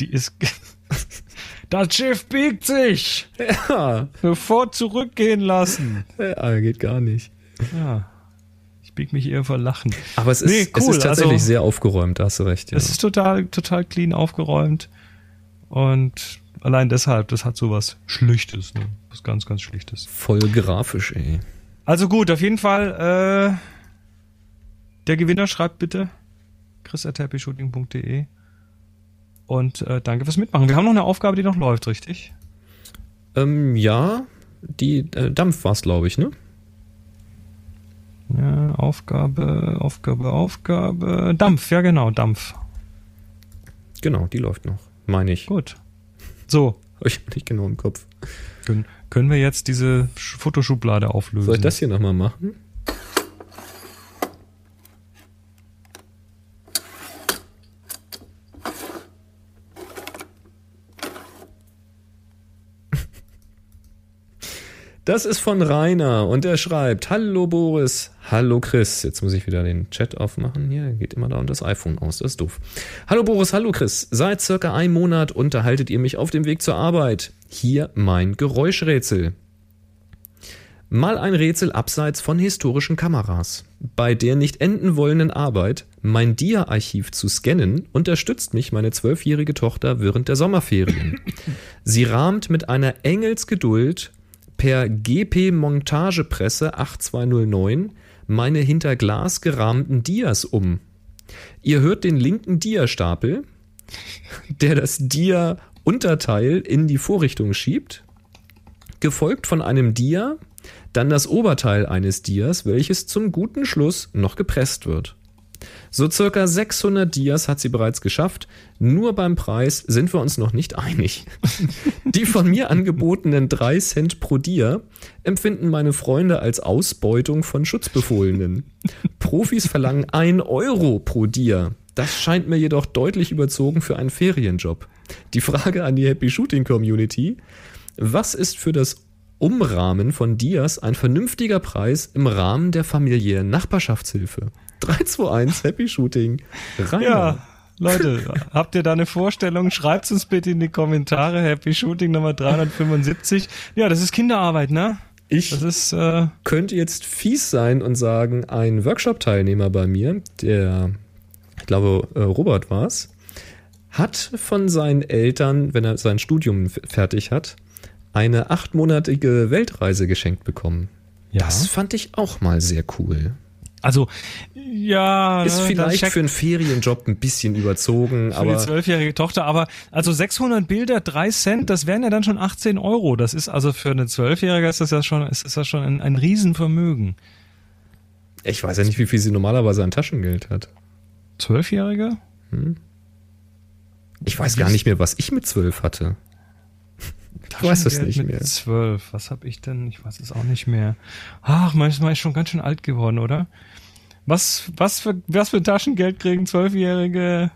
Die ist. das Schiff biegt sich! Ja, Sofort zurückgehen lassen. ja, geht gar nicht. Ja. Ich bieg mich eher vor Lachen. Aber es ist, Nee, es cool, ist tatsächlich also- sehr aufgeräumt, da hast du recht. Ja. Es ist total, total clean aufgeräumt. Und allein deshalb, das hat so was Schlichtes, ne? Was ganz, ganz Schlichtes. Voll grafisch, ey. Also gut, auf jeden Fall, äh, der Gewinner schreibt bitte chris.happyshooting.de und äh, danke fürs Mitmachen. Wir haben noch eine Aufgabe, die noch läuft, richtig? Ähm, ja, die äh, Dampf war es, glaube ich, ne? Ja, Aufgabe, Aufgabe, Aufgabe. Dampf, ja genau, Dampf. Genau, die läuft noch, meine ich. Gut. So, ich nicht genau im Kopf. können, können wir jetzt diese Sch- Fotoschublade auflösen? Soll ich das hier nochmal machen? Das ist von Rainer und er schreibt: Hallo Boris, hallo Chris. Jetzt muss ich wieder den Chat aufmachen. Hier geht immer da und das iPhone aus, das ist doof. Hallo Boris, hallo Chris. Seit circa einem Monat unterhaltet ihr mich auf dem Weg zur Arbeit. Hier mein Geräuschrätsel. Mal ein Rätsel abseits von historischen Kameras. Bei der nicht enden wollenden Arbeit, mein Dia-Archiv zu scannen, unterstützt mich meine zwölfjährige Tochter während der Sommerferien. Sie rahmt mit einer Engelsgeduld per GP-Montagepresse 8209 meine hinter Glas gerahmten Dias um. Ihr hört den linken Dia-Stapel, der das Dia-Unterteil in die Vorrichtung schiebt, gefolgt von einem Dia, dann das Oberteil eines Dias, welches zum guten Schluss noch gepresst wird. So circa 600 Dias hat sie bereits geschafft, nur beim Preis sind wir uns noch nicht einig. Die von mir angebotenen 3 Cent pro Dia empfinden meine Freunde als Ausbeutung von Schutzbefohlenen. Profis verlangen 1 Euro pro Dia. Das scheint mir jedoch deutlich überzogen für einen Ferienjob. Die Frage an die Happy Shooting Community. Was ist für das Umrahmen von Dias ein vernünftiger Preis im Rahmen der familiären Nachbarschaftshilfe? 321 Happy Shooting. Rainer. Ja, Leute, habt ihr da eine Vorstellung? Schreibt uns bitte in die Kommentare. Happy Shooting Nummer 375. Ja, das ist Kinderarbeit, ne? Ich ist, äh, könnte jetzt fies sein und sagen, ein Workshop-Teilnehmer bei mir, der, ich glaube, äh, Robert war es, hat von seinen Eltern, wenn er sein Studium fertig hat, eine achtmonatige Weltreise geschenkt bekommen. ja. Das fand ich auch mal sehr cool. Also, ja. Ist ne, vielleicht für einen Ferienjob ein bisschen überzogen, für die aber zwölfjährige Tochter, aber also 600 Bilder, 3 Cent, das wären ja dann schon 18 Euro. Das ist also für eine Zwölfjährige ist das ja schon, ist das ja schon ein, ein Riesenvermögen. ich weiß ja nicht, wie viel sie normalerweise an Taschengeld hat. Zwölfjährige? Ich weiß gar nicht mehr, was ich mit zwölf hatte. Ich weiß es nicht mit mehr. Zwölf. Was habe ich denn? Ich weiß es auch nicht mehr. Ach, manchmal ist schon ganz schön alt geworden, oder? Was, was für, was für Taschengeld kriegen Zwölfjährige?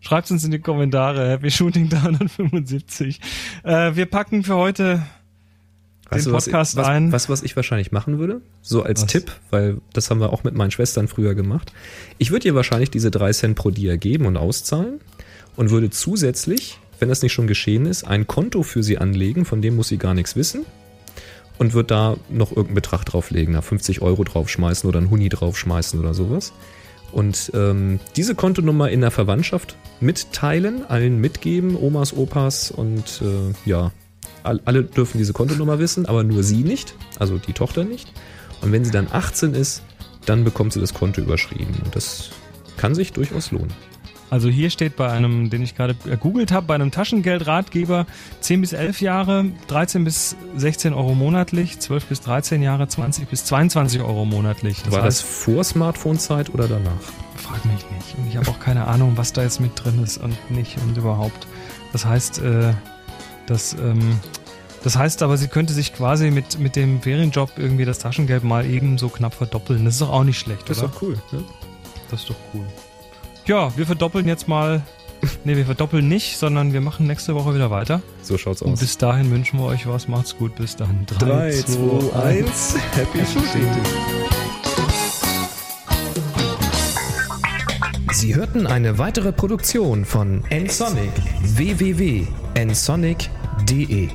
Schreibt uns in die Kommentare. Happy Shooting 375. Äh, wir packen für heute Weißt den was, Podcast was, ein. Was, was ich wahrscheinlich machen würde? So als Was? Tipp, weil das haben wir auch mit meinen Schwestern früher gemacht. Ich würde ihr wahrscheinlich diese drei Cent pro Dia geben und auszahlen und würde zusätzlich, wenn das nicht schon geschehen ist, ein Konto für sie anlegen, von dem muss sie gar nichts wissen und würde da noch irgendeinen Betrag drauflegen, da 50 Euro draufschmeißen oder ein Huni draufschmeißen oder sowas. Und ähm, diese Kontonummer in der Verwandtschaft mitteilen, allen mitgeben, Omas, Opas und äh, ja, all, alle dürfen diese Kontonummer wissen, aber nur sie nicht, also die Tochter nicht. Und wenn sie dann 18 ist, dann bekommt sie das Konto überschrieben. Und das kann sich durchaus lohnen. Also hier steht bei einem, den ich gerade gegoogelt habe, bei einem Taschengeldratgeber 10 bis 11 Jahre, 13 bis 16 Euro monatlich, 12 bis 13 Jahre, 20 bis 22 Euro monatlich. War das vor Smartphone-Zeit oder danach? Frag mich nicht. Und ich habe auch keine Ahnung, was da jetzt mit drin ist und nicht und überhaupt. Das heißt, äh, das, ähm, das heißt aber, sie könnte sich quasi mit, mit dem Ferienjob irgendwie das Taschengeld mal eben so knapp verdoppeln. Das ist doch auch nicht schlecht, Das ist oder? doch cool. Ne? Das ist doch cool. Ja, wir verdoppeln jetzt mal. Ne, wir verdoppeln nicht, sondern wir machen nächste Woche wieder weiter. So schaut's Und aus. bis dahin wünschen wir euch was. Macht's gut. Bis dann. 3, 2, 1. Happy Shooting. Sie hörten eine weitere Produktion von nsonic www.nsonic.de